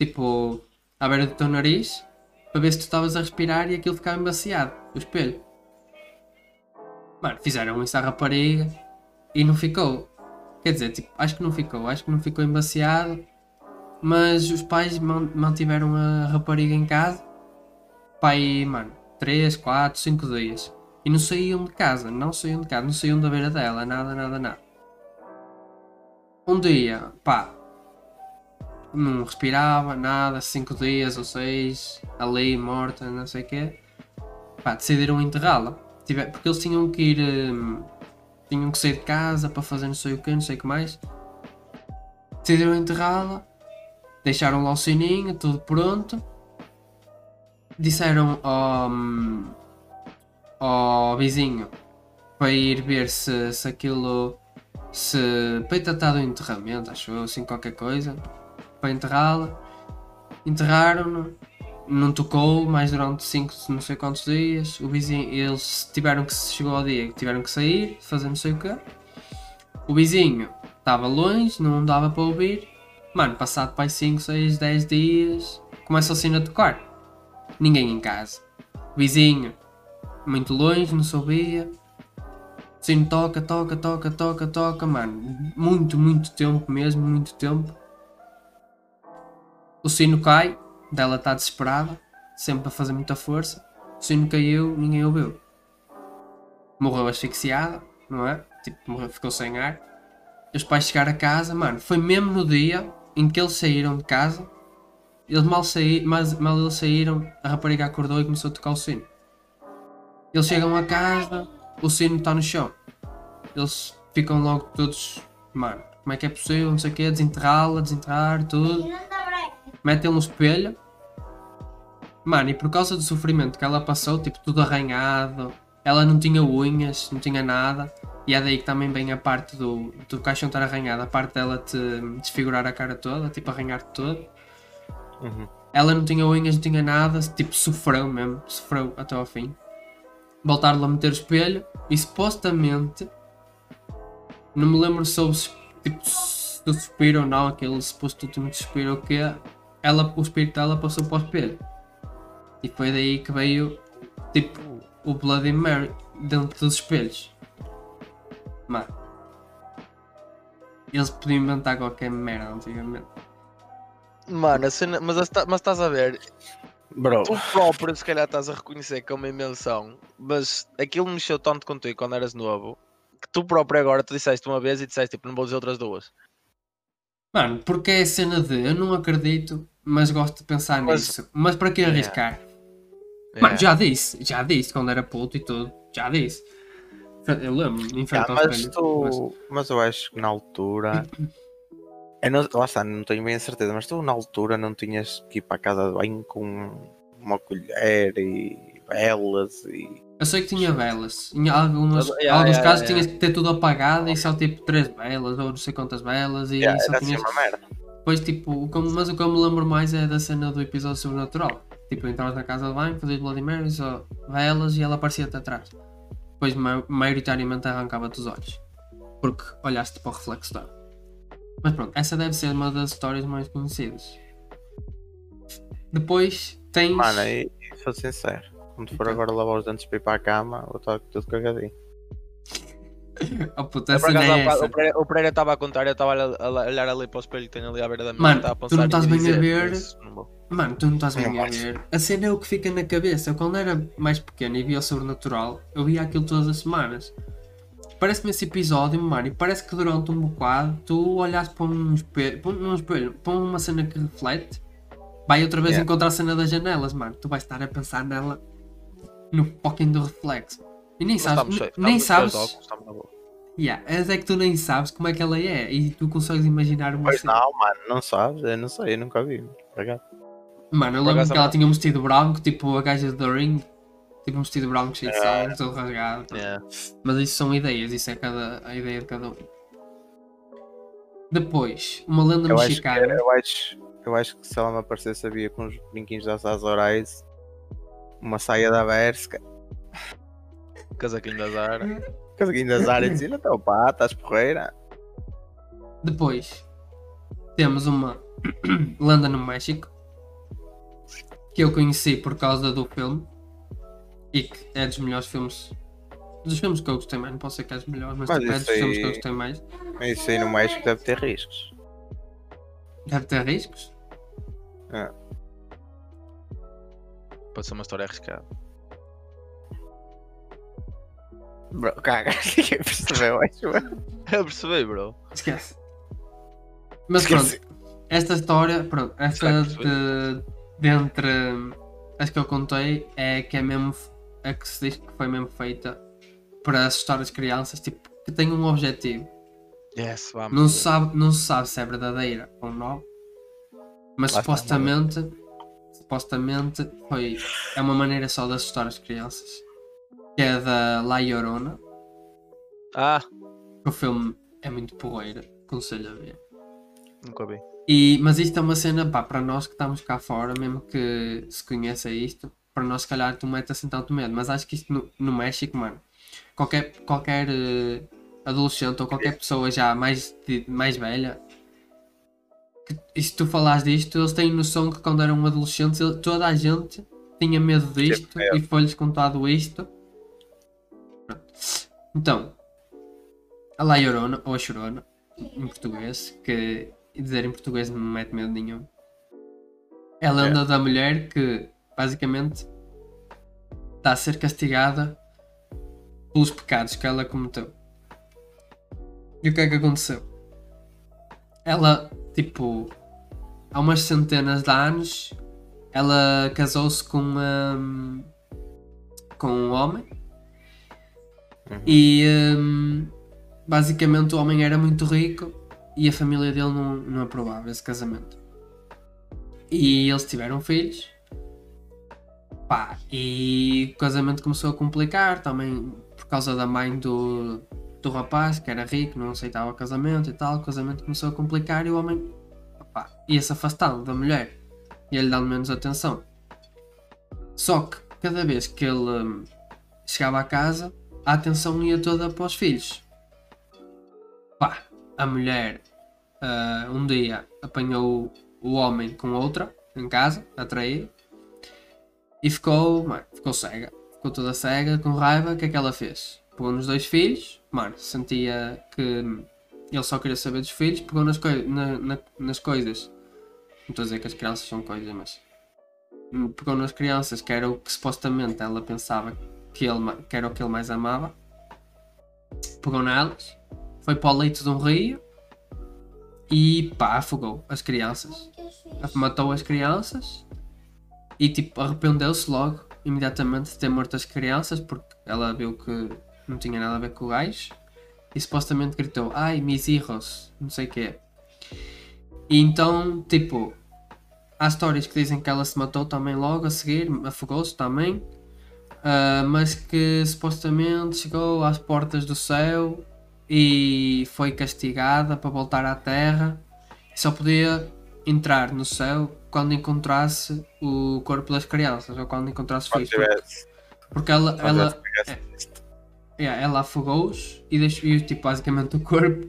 tipo, à beira do teu nariz, para ver se tu estavas a respirar e aquilo ficava embaciado, o espelho. Mano, fizeram isso à rapariga e não ficou. Quer dizer, tipo, acho que não ficou, acho que não ficou embaciado. Mas os pais man- mantiveram a rapariga em casa. Pai, mano, 3, 4, 5 dias. E não saíam de casa, não saíam de casa, não saíam da beira dela, nada, nada, nada. Um dia, pá, não respirava, nada, 5 dias ou 6, ali, morta, não sei o quê. Pá, decidiram enterrá-la. Porque eles tinham que ir, hum, tinham que sair de casa para fazer não sei o quê, não sei o que mais. Decidiram enterrá-la. Deixaram lá o sininho, tudo pronto. Disseram ao, ao vizinho para ir ver se, se aquilo. Se. para ir tratar do enterramento, acho eu, assim, qualquer coisa. Para enterrá-la. Enterraram-no. Não tocou mais durante 5, não sei quantos dias. O vizinho, eles tiveram que. Chegou ao dia que tiveram que sair, fazer não sei o quê. O vizinho estava longe, não dava para ouvir. Mano, passado para 5, 6, 10 dias, começa sino a tocar. Ninguém em casa. Vizinho, muito longe, não sabia. Sino toca, toca, toca, toca, toca, mano. Muito, muito tempo mesmo, muito tempo. O sino cai, dela está desesperada, sempre a fazer muita força. O sino caiu, ninguém ouviu. Morreu asfixiada, não é? Tipo, morreu, ficou sem ar. Os pais chegaram a casa, mano, foi mesmo no dia em que eles saíram de casa. Eles mal, saí, mas, mal eles saíram, a rapariga acordou e começou a tocar o sino. Eles chegam a casa, o sino está no chão. Eles ficam logo todos, mano, como é que é possível, não sei o quê, desenterrá-la, desenterrar, tudo. Metem um espelho. Mano, e por causa do sofrimento que ela passou, tipo, tudo arranhado, ela não tinha unhas, não tinha nada. E é daí que também vem a parte do, do caixão estar arranhado, a parte dela te desfigurar a cara toda, tipo arranhar-te todo. Uhum. Ela não tinha unhas, não tinha nada, tipo sofreu mesmo, sofreu até ao fim. Voltaram a meter o espelho e supostamente, não me lembro se houve tipo, se suspiro ou não, aquele suposto último suspiro ou que ela, o espírito dela passou para o espelho. E foi daí que veio tipo o Bloody Mary dentro dos espelhos. Mano. Eles podiam inventar qualquer merda antigamente. Mano, a cena- mas, mas estás a ver, Bro, tu próprio se calhar estás a reconhecer que é uma invenção, mas aquilo mexeu tanto contigo quando eras novo, que tu próprio agora tu disseste uma vez e disseste tipo, não vou dizer outras duas. Mano, porque é a cena de eu não acredito, mas gosto de pensar Mas- nisso. Mas para que Yeah. arriscar? É. Mano, já disse, já disse quando era puto e tudo, já disse. Eu lembro-me em frente Ah, ao mas, tu, mas eu acho que na altura. [laughs] Eu não, lá está, não tenho bem a certeza, mas tu na altura não tinhas que ir para a casa de banho com uma colher e velas e. Eu sei que tinha velas. Em algumas, Ah, yeah, alguns yeah, casos yeah. tinhas que ter tudo apagado e só tipo três velas ou não sei quantas velas e Yeah, só era assim tinhas. uma merda. Depois, tipo, o que eu- mas o que eu me lembro mais é da cena do episódio sobrenatural. Tipo, entravas na casa de banho, fazias Bloody Mary, só velas e ela aparecia-te atrás. Depois, ma- maioritariamente, arrancava-te os olhos. Porque olhaste para o reflexo dela. Mas pronto, essa deve ser uma das histórias mais conhecidas. Depois tens. Mano, e, e sou sincero. Quando for Então. agora lavar os dentes para ir para a cama, vou estar tudo cagadinho. [laughs] Oh puta, Eu, a cena acaso, é essa. o Pereira- estava a contar, eu estava a, a olhar ali para o espelho que tem ali à beira da minha Mano, a tu não estás em bem a dizer, ver. não vou. Mano, tu não estás bem a ver. A cena é o que fica na cabeça. Eu, quando era mais pequeno e via o sobrenatural, eu via aquilo todas as semanas. Parece-me esse episódio, mano, e parece que durante um bocado tu olhas para um espelho, para um espelho, para uma cena que reflete, vai outra vez Yeah. encontrar a cena das janelas, mano. Tu vais estar a pensar nela no fucking do reflexo. E nem Mas sabes, estamos nem estamos cheios sabes, de óculos, estamos na boa. yeah, é que tu nem sabes como é que ela é e tu consegues imaginar uma Pois cena. não, mano, não sabes? Eu não sei, eu nunca vi. Acaso. Mano, eu lembro que ela tinha um vestido branco, tipo a gaja The Ring. Tipo um vestido branco cheio de É. sangue, todo rasgado. Yeah. Mas isso são ideias, isso é cada, a ideia de cada um. Depois, uma lenda Eu acho, que, mexicana. eu, acho, eu acho que se ela me aparecesse, sabia com os brinquinhos das Azorais, uma saia da Berska, Casaquinho da Zara. casaquinho das áreas e dizia: Então pá, estás porreira. Depois, temos uma [clears throat] lenda no México. Que eu conheci por causa do filme. E que é dos melhores filmes. Dos filmes que eu gostei mais, não posso ser que é dos melhores, mas, Mas tipo, é dos isso filmes que eu aí- gostei mais. Mas Isso aí no México deve ter riscos. Deve ter riscos. Pode ser uma história arriscada. Bro, caga, [laughs] ninguém percebeu, acho eu. Eu percebi, bro. Esquece. Mas Esquece. pronto, esta história, pronto, esta Está de, dentre as que eu contei é que é mesmo a que se diz que foi mesmo feita para assustar as crianças, tipo, que tem um objetivo. Yes, vamos. Não se sabe, não se sabe se é verdadeira ou não, mas Lá supostamente, supostamente foi, é uma maneira só de assustar as crianças. Que é da La Llorona, Ah, o filme é muito porreiro, aconselho a ver. nunca vi. E, mas isto é uma cena, pá, para nós que estamos cá fora, mesmo que se conheça isto, para nós se calhar tu mete assim tanto medo, mas acho que isto no, no México, mano, qualquer, qualquer eh, adolescente ou qualquer pessoa já mais, mais velha, que, e se tu falares disto, eles têm noção que quando eram adolescentes toda a gente tinha medo disto medo. e foi-lhes contado isto. Pronto. Então, a La Llorona, ou a Chorona, em português, que dizer em português não me mete medo nenhum. É a lenda da mulher que basicamente está a ser castigada pelos pecados que ela cometeu. E o que é que aconteceu? Ela, tipo, há umas centenas de anos, ela casou-se com, um, com um homem Uhum. e hum, basicamente o homem era muito rico e a família dele não, não aprovava esse casamento. E eles tiveram filhos. Pá, e o casamento começou a complicar também por causa da mãe do, do rapaz, que era rico, não aceitava o casamento e tal. O casamento começou a complicar e o homem ia-se afastando da mulher. Ia-lhe dando menos atenção. Só que cada vez que ele hum, chegava a casa, a atenção ia toda para os filhos. Pá, a mulher ah, um dia apanhou o homem com outra em casa, a trair, e ficou, mano, ficou cega. Ficou toda cega, com raiva, o que é que ela fez? Pegou nos dois filhos, mano, sentia que ele só queria saber dos filhos, pegou nas, coi na- na- nas coisas. Não estou a dizer que as crianças são coisas, mas pegou nas crianças, que era o que supostamente ela pensava que, ele, que era o que ele mais amava. Pegou nelas, foi para o leito de um rio e pá, afogou as crianças. Matou as crianças e tipo arrependeu-se logo, imediatamente, de ter morto as crianças porque ela viu que não tinha nada a ver com o gajo e supostamente gritou: Ai, mis hijos, não sei o quê. E então, tipo, há histórias que dizem que ela se matou também logo a seguir, afogou-se também. Ah, mas que supostamente chegou às portas do céu e foi castigada para voltar à terra só podia entrar no céu quando encontrasse o corpo das crianças ou quando encontrasse Quando filhos. Porque, ela, ela, visto. yeah, ela afogou-os e deixou tipo, basicamente o corpo,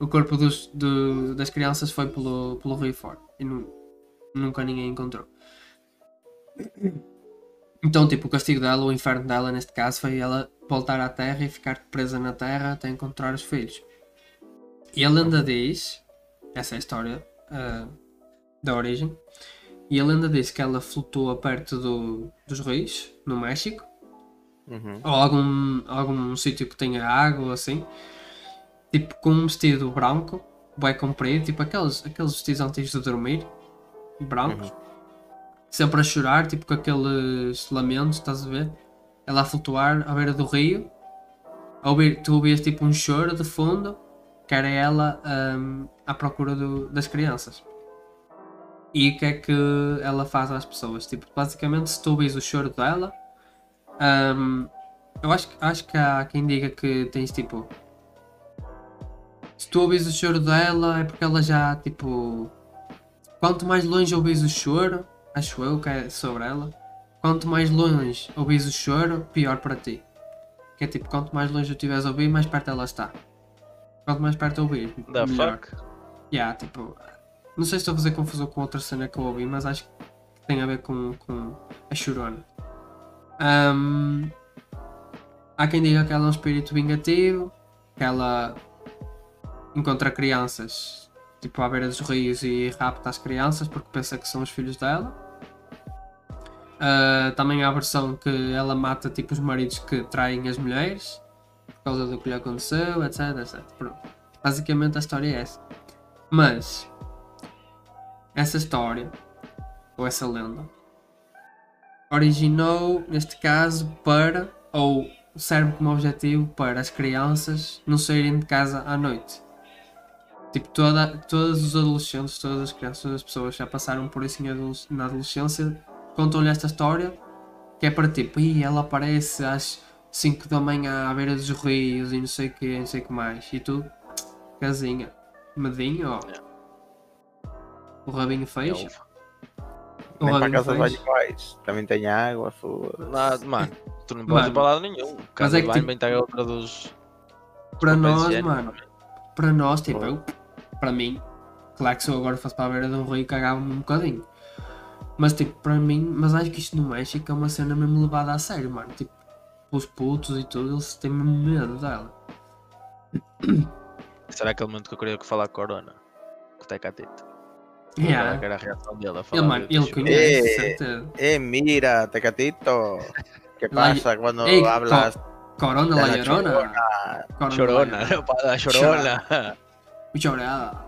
o corpo dos, do- das crianças foi pelo, pelo rio fora e nu- nunca ninguém encontrou. Então, tipo, o castigo dela, o inferno dela, neste caso, foi ela voltar à Terra e ficar presa na Terra até encontrar os filhos. E a lenda diz, essa é a história ah, da origem, e a lenda diz que ela flutua perto do, dos rios, no México, Uhum. ou algum, algum sítio que tenha água assim, tipo com um vestido branco, bem comprido, tipo aqueles, aqueles vestidos antigos de dormir, brancos, sempre a chorar, tipo com aqueles lamentos, estás a ver? Ela a flutuar à beira do rio, a ouvir, tu ouvias tipo um choro de fundo, que era ela hum, à procura do- das crianças. E o que é que ela faz às pessoas? Tipo, basicamente, se tu ouvis o choro dela, hum, eu acho, que- acho que há quem diga que tens tipo. Se tu ouvis o choro dela, é porque ela já, tipo. Quanto mais longe ouvis o choro, acho eu que é sobre ela. Quanto mais longe ouvis o choro, pior para ti. Que é tipo, quanto mais longe eu estiveres a ouvir, mais perto ela está. Quanto mais perto ouvir, The melhor. fuck? Yeah, tipo, não sei se estou a fazer confusão com outra cena que eu ouvi, mas acho que tem a ver com, com a chorona. Ahm, há quem diga que ela é um espírito vingativo, que ela encontra crianças tipo à beira dos rios e rapta as crianças porque pensa que são os filhos dela. Ah, também há a versão que ela mata tipo os maridos que traem as mulheres por causa do que lhe aconteceu, etc, etc. Pronto. Basicamente a história é essa. Mas essa história, ou essa lenda, originou, neste caso, para, ou serve como objetivo para as crianças não saírem de casa à noite. Tipo, toda, todos os adolescentes, todas as crianças, todas as pessoas já passaram por isso na adolescência, contam-lhe esta história, que é para tipo, Ih, ela aparece às 5 da manhã à beira dos rios e não sei o que, não sei o que mais. E tu, casinha, medinho, ó. O rabinho fecha. O Nem para a de banho fecha. vais. Também tem água, foda Nada, mano, tu não podes ir para lado nenhum. Casa é de que tipo- a outra dos. Para nós, mano, também. para nós, tipo, eu, para mim, claro que se eu agora fosse para a beira de um rio cagava-me um bocadinho. Mas tipo, para mim, mas acho que isto no México é uma cena mesmo levada a sério, mano. Tipo, os putos e tudo, eles têm mesmo medo dela. Será aquele momento que eu queria que falar com o Corona? Com o Tecatito. Yeah. A a Eh, certeza. Eh, mira, Tecatito. ¿Qué La- pasa cuando Ey, hablas? Corona la la llorona. Corona Chorona, la [laughs] para la.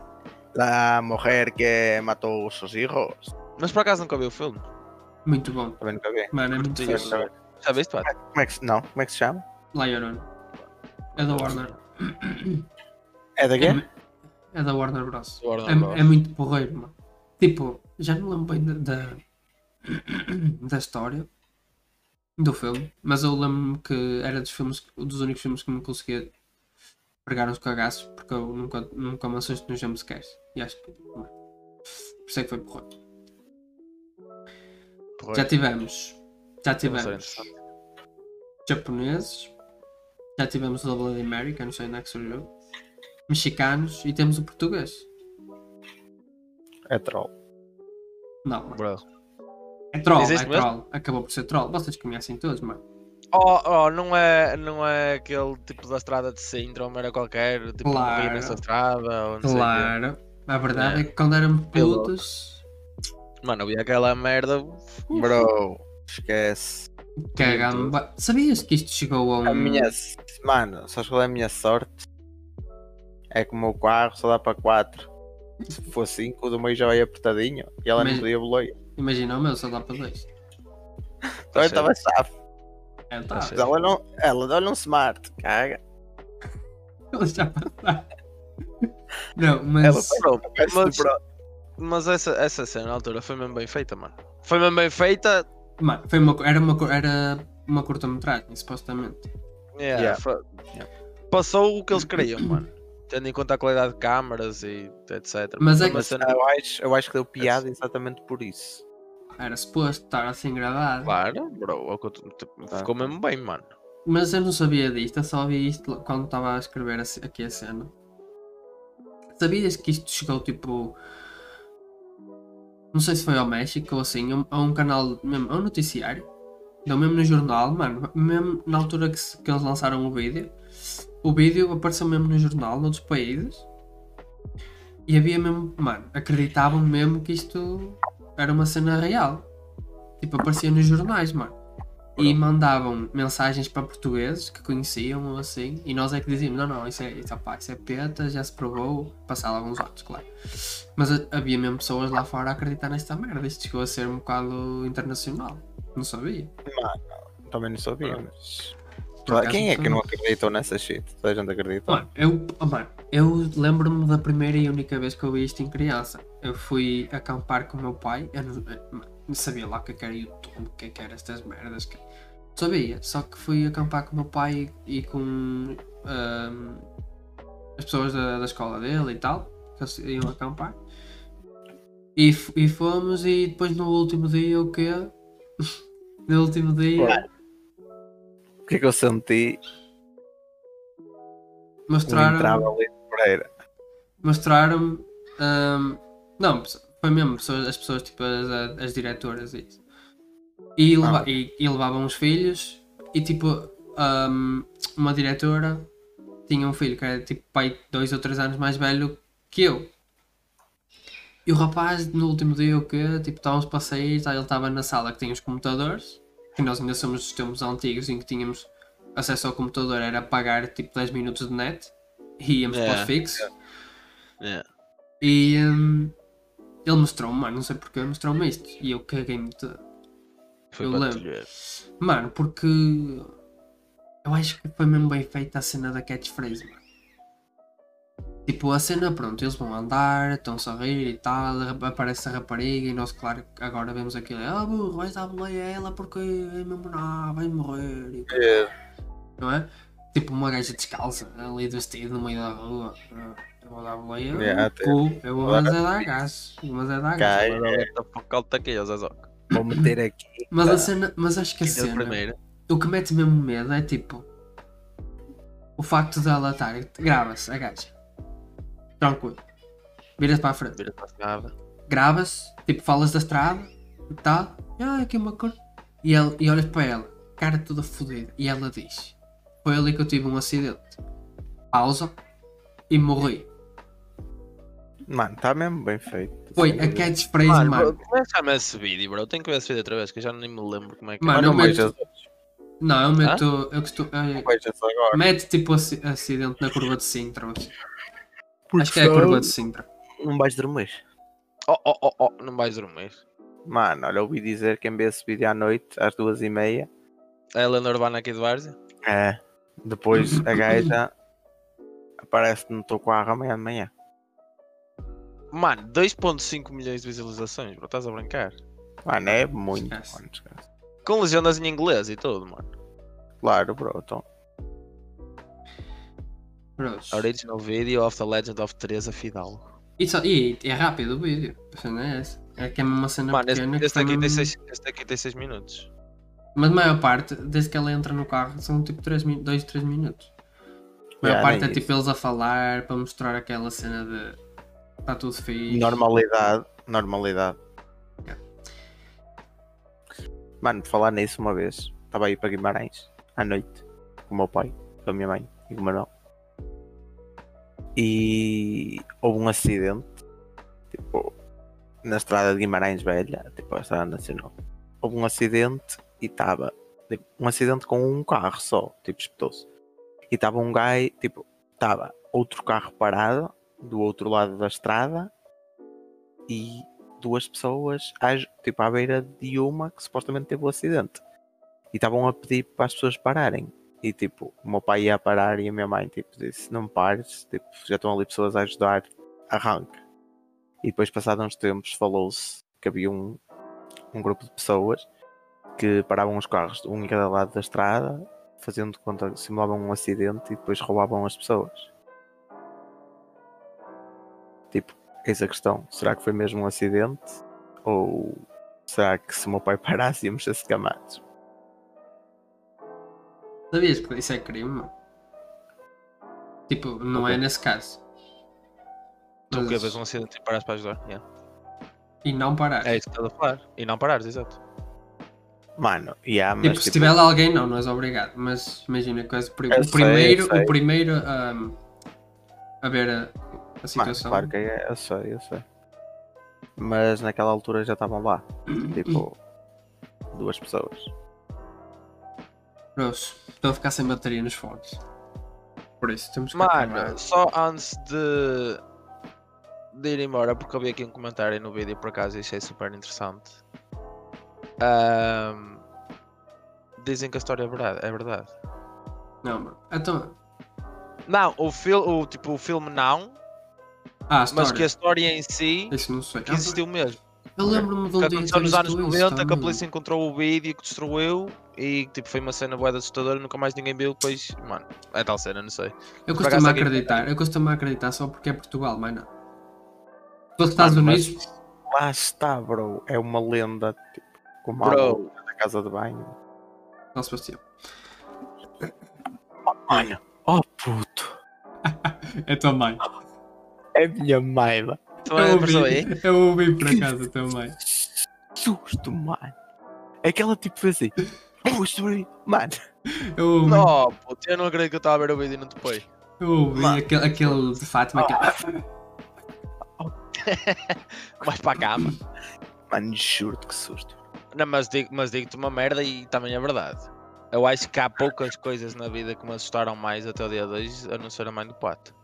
La mujer que mató sus hijos. Mas por acaso nunca vi o filme. Muito bom. Também nunca vi. Mano, é muito sim. Já viste, Pato? Como é que, se- não, como é que se chama? La Llorona. É da Warner. É da quê? É da Warner Bros. Warner É, Bros. é muito porreiro, mano. Tipo, já não lembro bem da, da, [clears throat] da história do filme, mas eu lembro-me que era dos filmes, dos únicos filmes que me conseguia pregar uns cagaços, porque eu nunca, nunca me assusto nos jumpscares. E acho que. Por isso é que foi porreiro. Já tivemos. Já sei, tivemos japoneses. Já tivemos o que eu não sei onde é que surgiu. Mexicanos e temos o português. É troll. Não, mano. Bro. É troll, Existe é mesmo? troll. Acabou por ser troll. Vocês conhecem todos, mano. Oh, oh, não é, não é aquele tipo da estrada de síndrome, era qualquer, tipo, Claro. nessa estrada, ou não sei. Claro. A verdade É. é que quando éramos Pelo- putos, Mano, eu vi aquela merda. Bro, esquece. cagamos. ba- Sabias que isto chegou a um. A minha. Mano, sabes qual é a minha sorte? É que o meu carro só dá para 4. Se for 5, o do meio já vai apertadinho. E ela Mas- não podia boleia. Imagina o meu, só dá para dois. Então eu estava safo. É, tá. Tá ela não. Ela dá-lhe um smart. Caga. Ele já passou. Não, Ela mas. parou. Mas- Mas essa, essa cena na altura foi mesmo bem feita, mano. Foi mesmo bem feita. Mano, foi uma, era uma, era uma curta-metragem, supostamente. Yeah, Yeah. foi- Passou o que eles queriam, mano. Tendo em conta a qualidade de câmaras e etc. Mas é que- cena- Eu acho, eu acho que deu piada exatamente por isso. Era suposto estar assim gravado. Claro, bro. é Ficou mesmo bem, mano. Mas eu não sabia disto, eu só vi isto quando estava a escrever aqui a cena. Sabias que isto chegou tipo. Não sei se foi ao México ou assim, a um- canal mesmo, a um noticiário Deu mesmo no jornal, mano. Mesmo na altura que, que eles lançaram o vídeo. O vídeo apareceu mesmo no jornal, noutros países. E havia mesmo, mano, acreditavam mesmo que isto era uma cena real. Tipo, aparecia nos jornais, mano. E mandavam mensagens para portugueses que conheciam ou assim. E nós é que dizíamos: não, não, isso é, isso, opá, isso é peta, já se provou. Passado alguns anos, claro. Mas ha- havia mesmo pessoas lá fora a acreditar nesta merda. Isto chegou a ser um bocado internacional. Não sabia. Também não sabia, mas. Acaso Quem é que não acreditou nessa shit? Toda a gente acredita. Mano, eu, oh, mano, eu lembro-me da primeira e única vez que eu vi isto em criança. Eu fui acampar com o meu pai. Eu não, não sabia lá o que é que era YouTube, o que é que era estas merdas. Que... Sabia, só que fui acampar com o meu pai e com ahm, as pessoas da, da escola dele e tal, que eles iam acampar. E, e fomos e depois no último dia o quê? [laughs] no último dia O que é que eu senti? Um mostraram. entrava ali de Pereira. mostraram-me. ahm, não, foi mesmo pessoas- as pessoas, tipo as, as diretoras e isso. E, leva- Ah. e, e levavam os filhos e tipo ahm, uma diretora tinha um filho que era tipo pai dois ou três anos mais velho que eu. E o rapaz no último dia o quê? Tipo, estávamos para sair, ele estava na sala que tinha os computadores, que nós ainda somos dos tempos antigos em que tínhamos acesso ao computador, era pagar tipo 10 minutos de net e íamos para É. os fixos. Yeah. E hum, ele mostrou-me, mano, não sei porque, mostrou-me isto. E eu caguei-me todo. Foi Eu lembro. Mano, porque eu acho que foi mesmo bem feita a cena da catchphrase. Tipo, a cena, pronto, eles vão andar, estão-se a rir e tal, aparece a rapariga e nós, claro, agora vemos aquilo, ah, burro, vais dar boleia a ela porque é mesmo não, vai morrer, e, não é? Tipo, uma gaja descalça, ali vestida no meio da rua, ah, eu vou dar boleia, Yeah, cu, eu vou mas é dar gás, mas é dar gás. Zezoca. Vou meter aqui. Mas a cena, mas acho que a de cena, primeira. o que mete mesmo medo é tipo o facto dela estar, grava-se a gaja, tranquilo, vira-se para a frente, Vira para a nada. grava-se, tipo falas da estrada e tal, ah, aqui uma cor, e, ele, e olhas para ela, cara toda fodida, e ela diz: Foi ali que eu tive um acidente, pausa e morri. Mano, está mesmo bem feito. Foi a catchphrase, Mano, mano. como é que chama esse vídeo, bro? Eu tenho que ver esse vídeo outra vez, que eu já nem me lembro como é que Mano, é. Não eu meto- Não, eu meto, eu costumo, eu- mete tipo aci- acidente na curva de Sintra. Assim. Acho que é a curva de Sintra. Não vais dormir. Oh, oh, oh, oh, não vais dormir. Mano, olha, ouvi dizer que vê esse vídeo à noite, às duas e meia, É a lenda urbana aqui de Várzea? é. Depois a gaja aparece no teu carro amanhã de manhã. Mano, 2.5 milhões de visualizações, bro. Estás a brincar? Mano, é muito. Esquece. Mano, esquece. Com legendas em inglês e tudo, mano. Claro, bro. Então, Prontos. Original video of the Legend of Teresa Fidalgo. E, só- e é rápido o vídeo. A cena é essa. É que é uma cena Mano, este, pequena. que este aqui foi tem mesmo- 6 este aqui tem seis minutos. Mas a maior parte, desde que ela entra no carro, são tipo 2, 3 minutos. A maior Yeah, parte é nem tipo eles a falar para mostrar aquela cena de. Está tudo fixe. normalidade. Normalidade. Yeah. Mano, falar nisso uma vez, estava aí para Guimarães, à noite, com o meu pai, com a minha mãe e com o Manuel. E houve um acidente, tipo, na estrada de Guimarães Velha, tipo, a estrada nacional. Houve um acidente e estava, tipo, um acidente com um carro só, tipo, espetou-se. E estava um gajo, tipo, estava outro carro parado do outro lado da estrada e duas pessoas às- tipo à beira de uma que supostamente teve o acidente e estavam a pedir para as pessoas pararem e tipo o meu pai ia parar e a minha mãe tipo disse não pares tipo, já estão ali pessoas a ajudar arranca e depois passados uns tempos falou-se que havia um, um grupo de pessoas que paravam os carros um em cada lado da estrada fazendo conta simulavam um acidente e depois roubavam as pessoas Tipo, eis a questão: será que foi mesmo um acidente? Ou será que se o meu pai [laughs] parasse íamos ser escamados? Sabias que isso é crime, mano? Tipo, não é Ok. nesse caso. Tu Mas- que vês um acidente e paras para ajudar? Yeah. E não parar. É isso que estás a falar. E não parares, exato. Mano, yeah, mas Tipo, se tipo, tiver lá alguém, não, não és obrigado. Mas imagina que és o, pri- Eu o sei, primeiro, o primeiro ahm, a ver a, a mano, situação. claro que é, eu sei, eu sei. Mas naquela altura já estavam lá. [clears throat] Tipo, duas pessoas. Bros, estou a ficar sem bateria nos fones. Por isso, temos que. Mano, só antes de, de ir embora, porque eu vi aqui um comentário no vídeo por acaso e achei super interessante. Ahm, dizem que a história é verdade. É verdade. Não, mano. Então, Não, o, fil o, tipo, o filme não, ah, mas que a história em si Isso não sei. que existiu mesmo. Eu lembro-me de um Que aconteceu nos anos visto 90 isso que a polícia encontrou o vídeo que destruiu e tipo, foi uma cena boa assustadora nunca mais ninguém viu. Depois, mano, é tal cena, não sei. Eu Por costumo acreditar, eu costumo acreditar só porque é Portugal, mas não. Se fosse Estados Unidos, mas lá está, bro. É uma lenda, tipo, como a Bro. lenda da casa de banho. não se Sebastião. Mano, oh puto. [laughs] É tua mãe. É minha mãe, mano. Eu é ouvi, eu ouvi por acaso também. Susto, mano. Aquela tipo foi assim. Puxa, aí. mano. Eu ouvi, Não, puto, eu não acredito que eu estava a ver o vídeo e não topei. eu ouvi Mano. aquele, aquele de Fátima. Aquele... [laughs] Mais para a cama. Mano, juro-te que susto. Não, mas digo- mas digo-te uma merda e também é verdade. Eu acho que há poucas coisas na vida que me assustaram mais até o dia 2, a não ser a mãe do pato.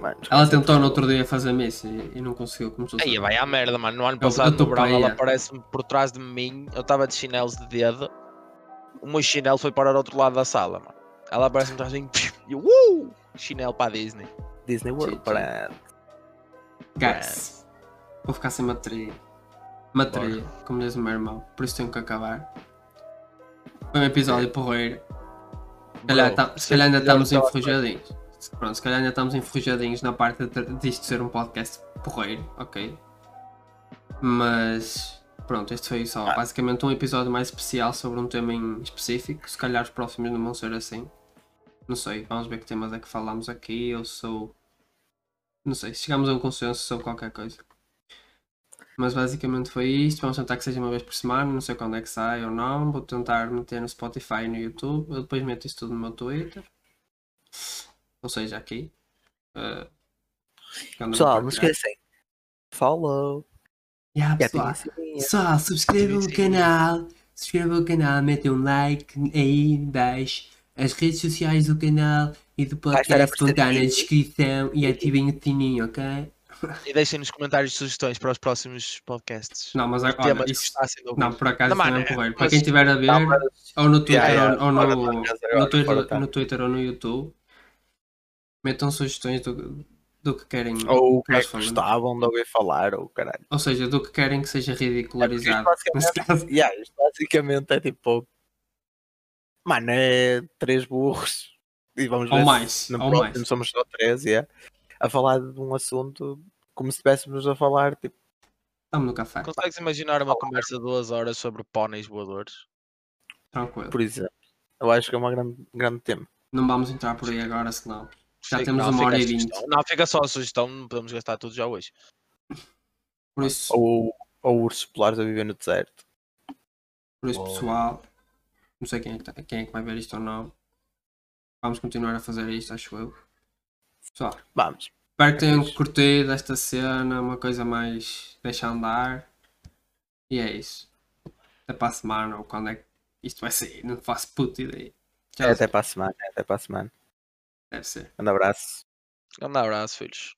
Mano, Ela tentou no outro dia fazer missa e, e não conseguiu. Começou Aí vai à merda, mano. No ano passado, eu no verão, ela é. aparece-me por trás de mim. Eu estava de chinelos de dedo. O meu chinelo foi para o outro lado da sala, mano. Ela aparece-me atrás de mim. E eu, uh! Chinelo para a Disney. Disney World, para Guys, vou ficar sem bateria. Bateria, como diz o meu irmão. Por isso tenho que acabar. Foi um episódio porreiro. Se calhar, Bro, tá- se calhar ainda estamos enferrujadinhos. Pronto, se calhar ainda estamos enferrujadinhos na parte de, disto ser um podcast porreiro, ok? Mas pronto, este foi só basicamente um episódio mais especial sobre um tema em específico. Se calhar os próximos não vão ser assim. Não sei, vamos ver que temas é que falamos aqui. Eu sou. Não sei, se chegamos a um consenso sobre qualquer coisa. Mas basicamente foi isto. Vamos tentar que seja uma vez por semana. Não sei quando é que sai ou não. Vou tentar meter no Spotify e no YouTube. Eu depois meto isso tudo no meu Twitter. Ou seja, aqui. Uh, Pessoal, não esquecem. Follow. Yeah, pessoal. Pessoal, subscrevam o canal. Subscrevam o canal, metem um like aí embaixo. As redes sociais do canal e do podcast vão estar na descrição e ativem o sininho, ok? E deixem nos comentários sugestões para os próximos podcasts. Não, mas olha, Temas isso, não, por acaso Não, não é Para quem estiver a ver, Não, mas- ou no Twitter Yeah, yeah, ou, no, agora no, Twitter, no Twitter ou no YouTube, metam sugestões do, do que querem. Ou o que é que gostavam de ouvir falar, ou caralho. Ou seja, do que querem que seja ridicularizado. É isto caso, Yeah, isto basicamente é tipo. Mano, é três burros. E vamos ou ver mais, se no ou próximo mais. somos só três, yeah, a falar de um assunto como se estivéssemos a falar, tipo, Estamos no café, Consegues imaginar uma conversa de duas horas sobre póneis voadores? tranquilo. por exemplo. Eu acho que é um grande, grande tema. Não vamos entrar por aí agora, senão. Já Fica- temos não, uma fica hora e vinte. Não, fica só a sugestão, não podemos gastar tudo já hoje. Por isso, Ou, ou ursos polares a viver no deserto. por isso Oh. pessoal, não sei quem é, que tá- quem é que vai ver isto ou não. Vamos continuar a fazer isto, acho eu. Pessoal, Vamos. espero que tenham curtido esta cena, uma coisa mais deixa andar. E é isso. Até para a semana, ou quando é que isto vai sair, não faço puta ideia. É até para a semana. é Até para a semana. Deve ser. Um abraço. Um abraço, filhos.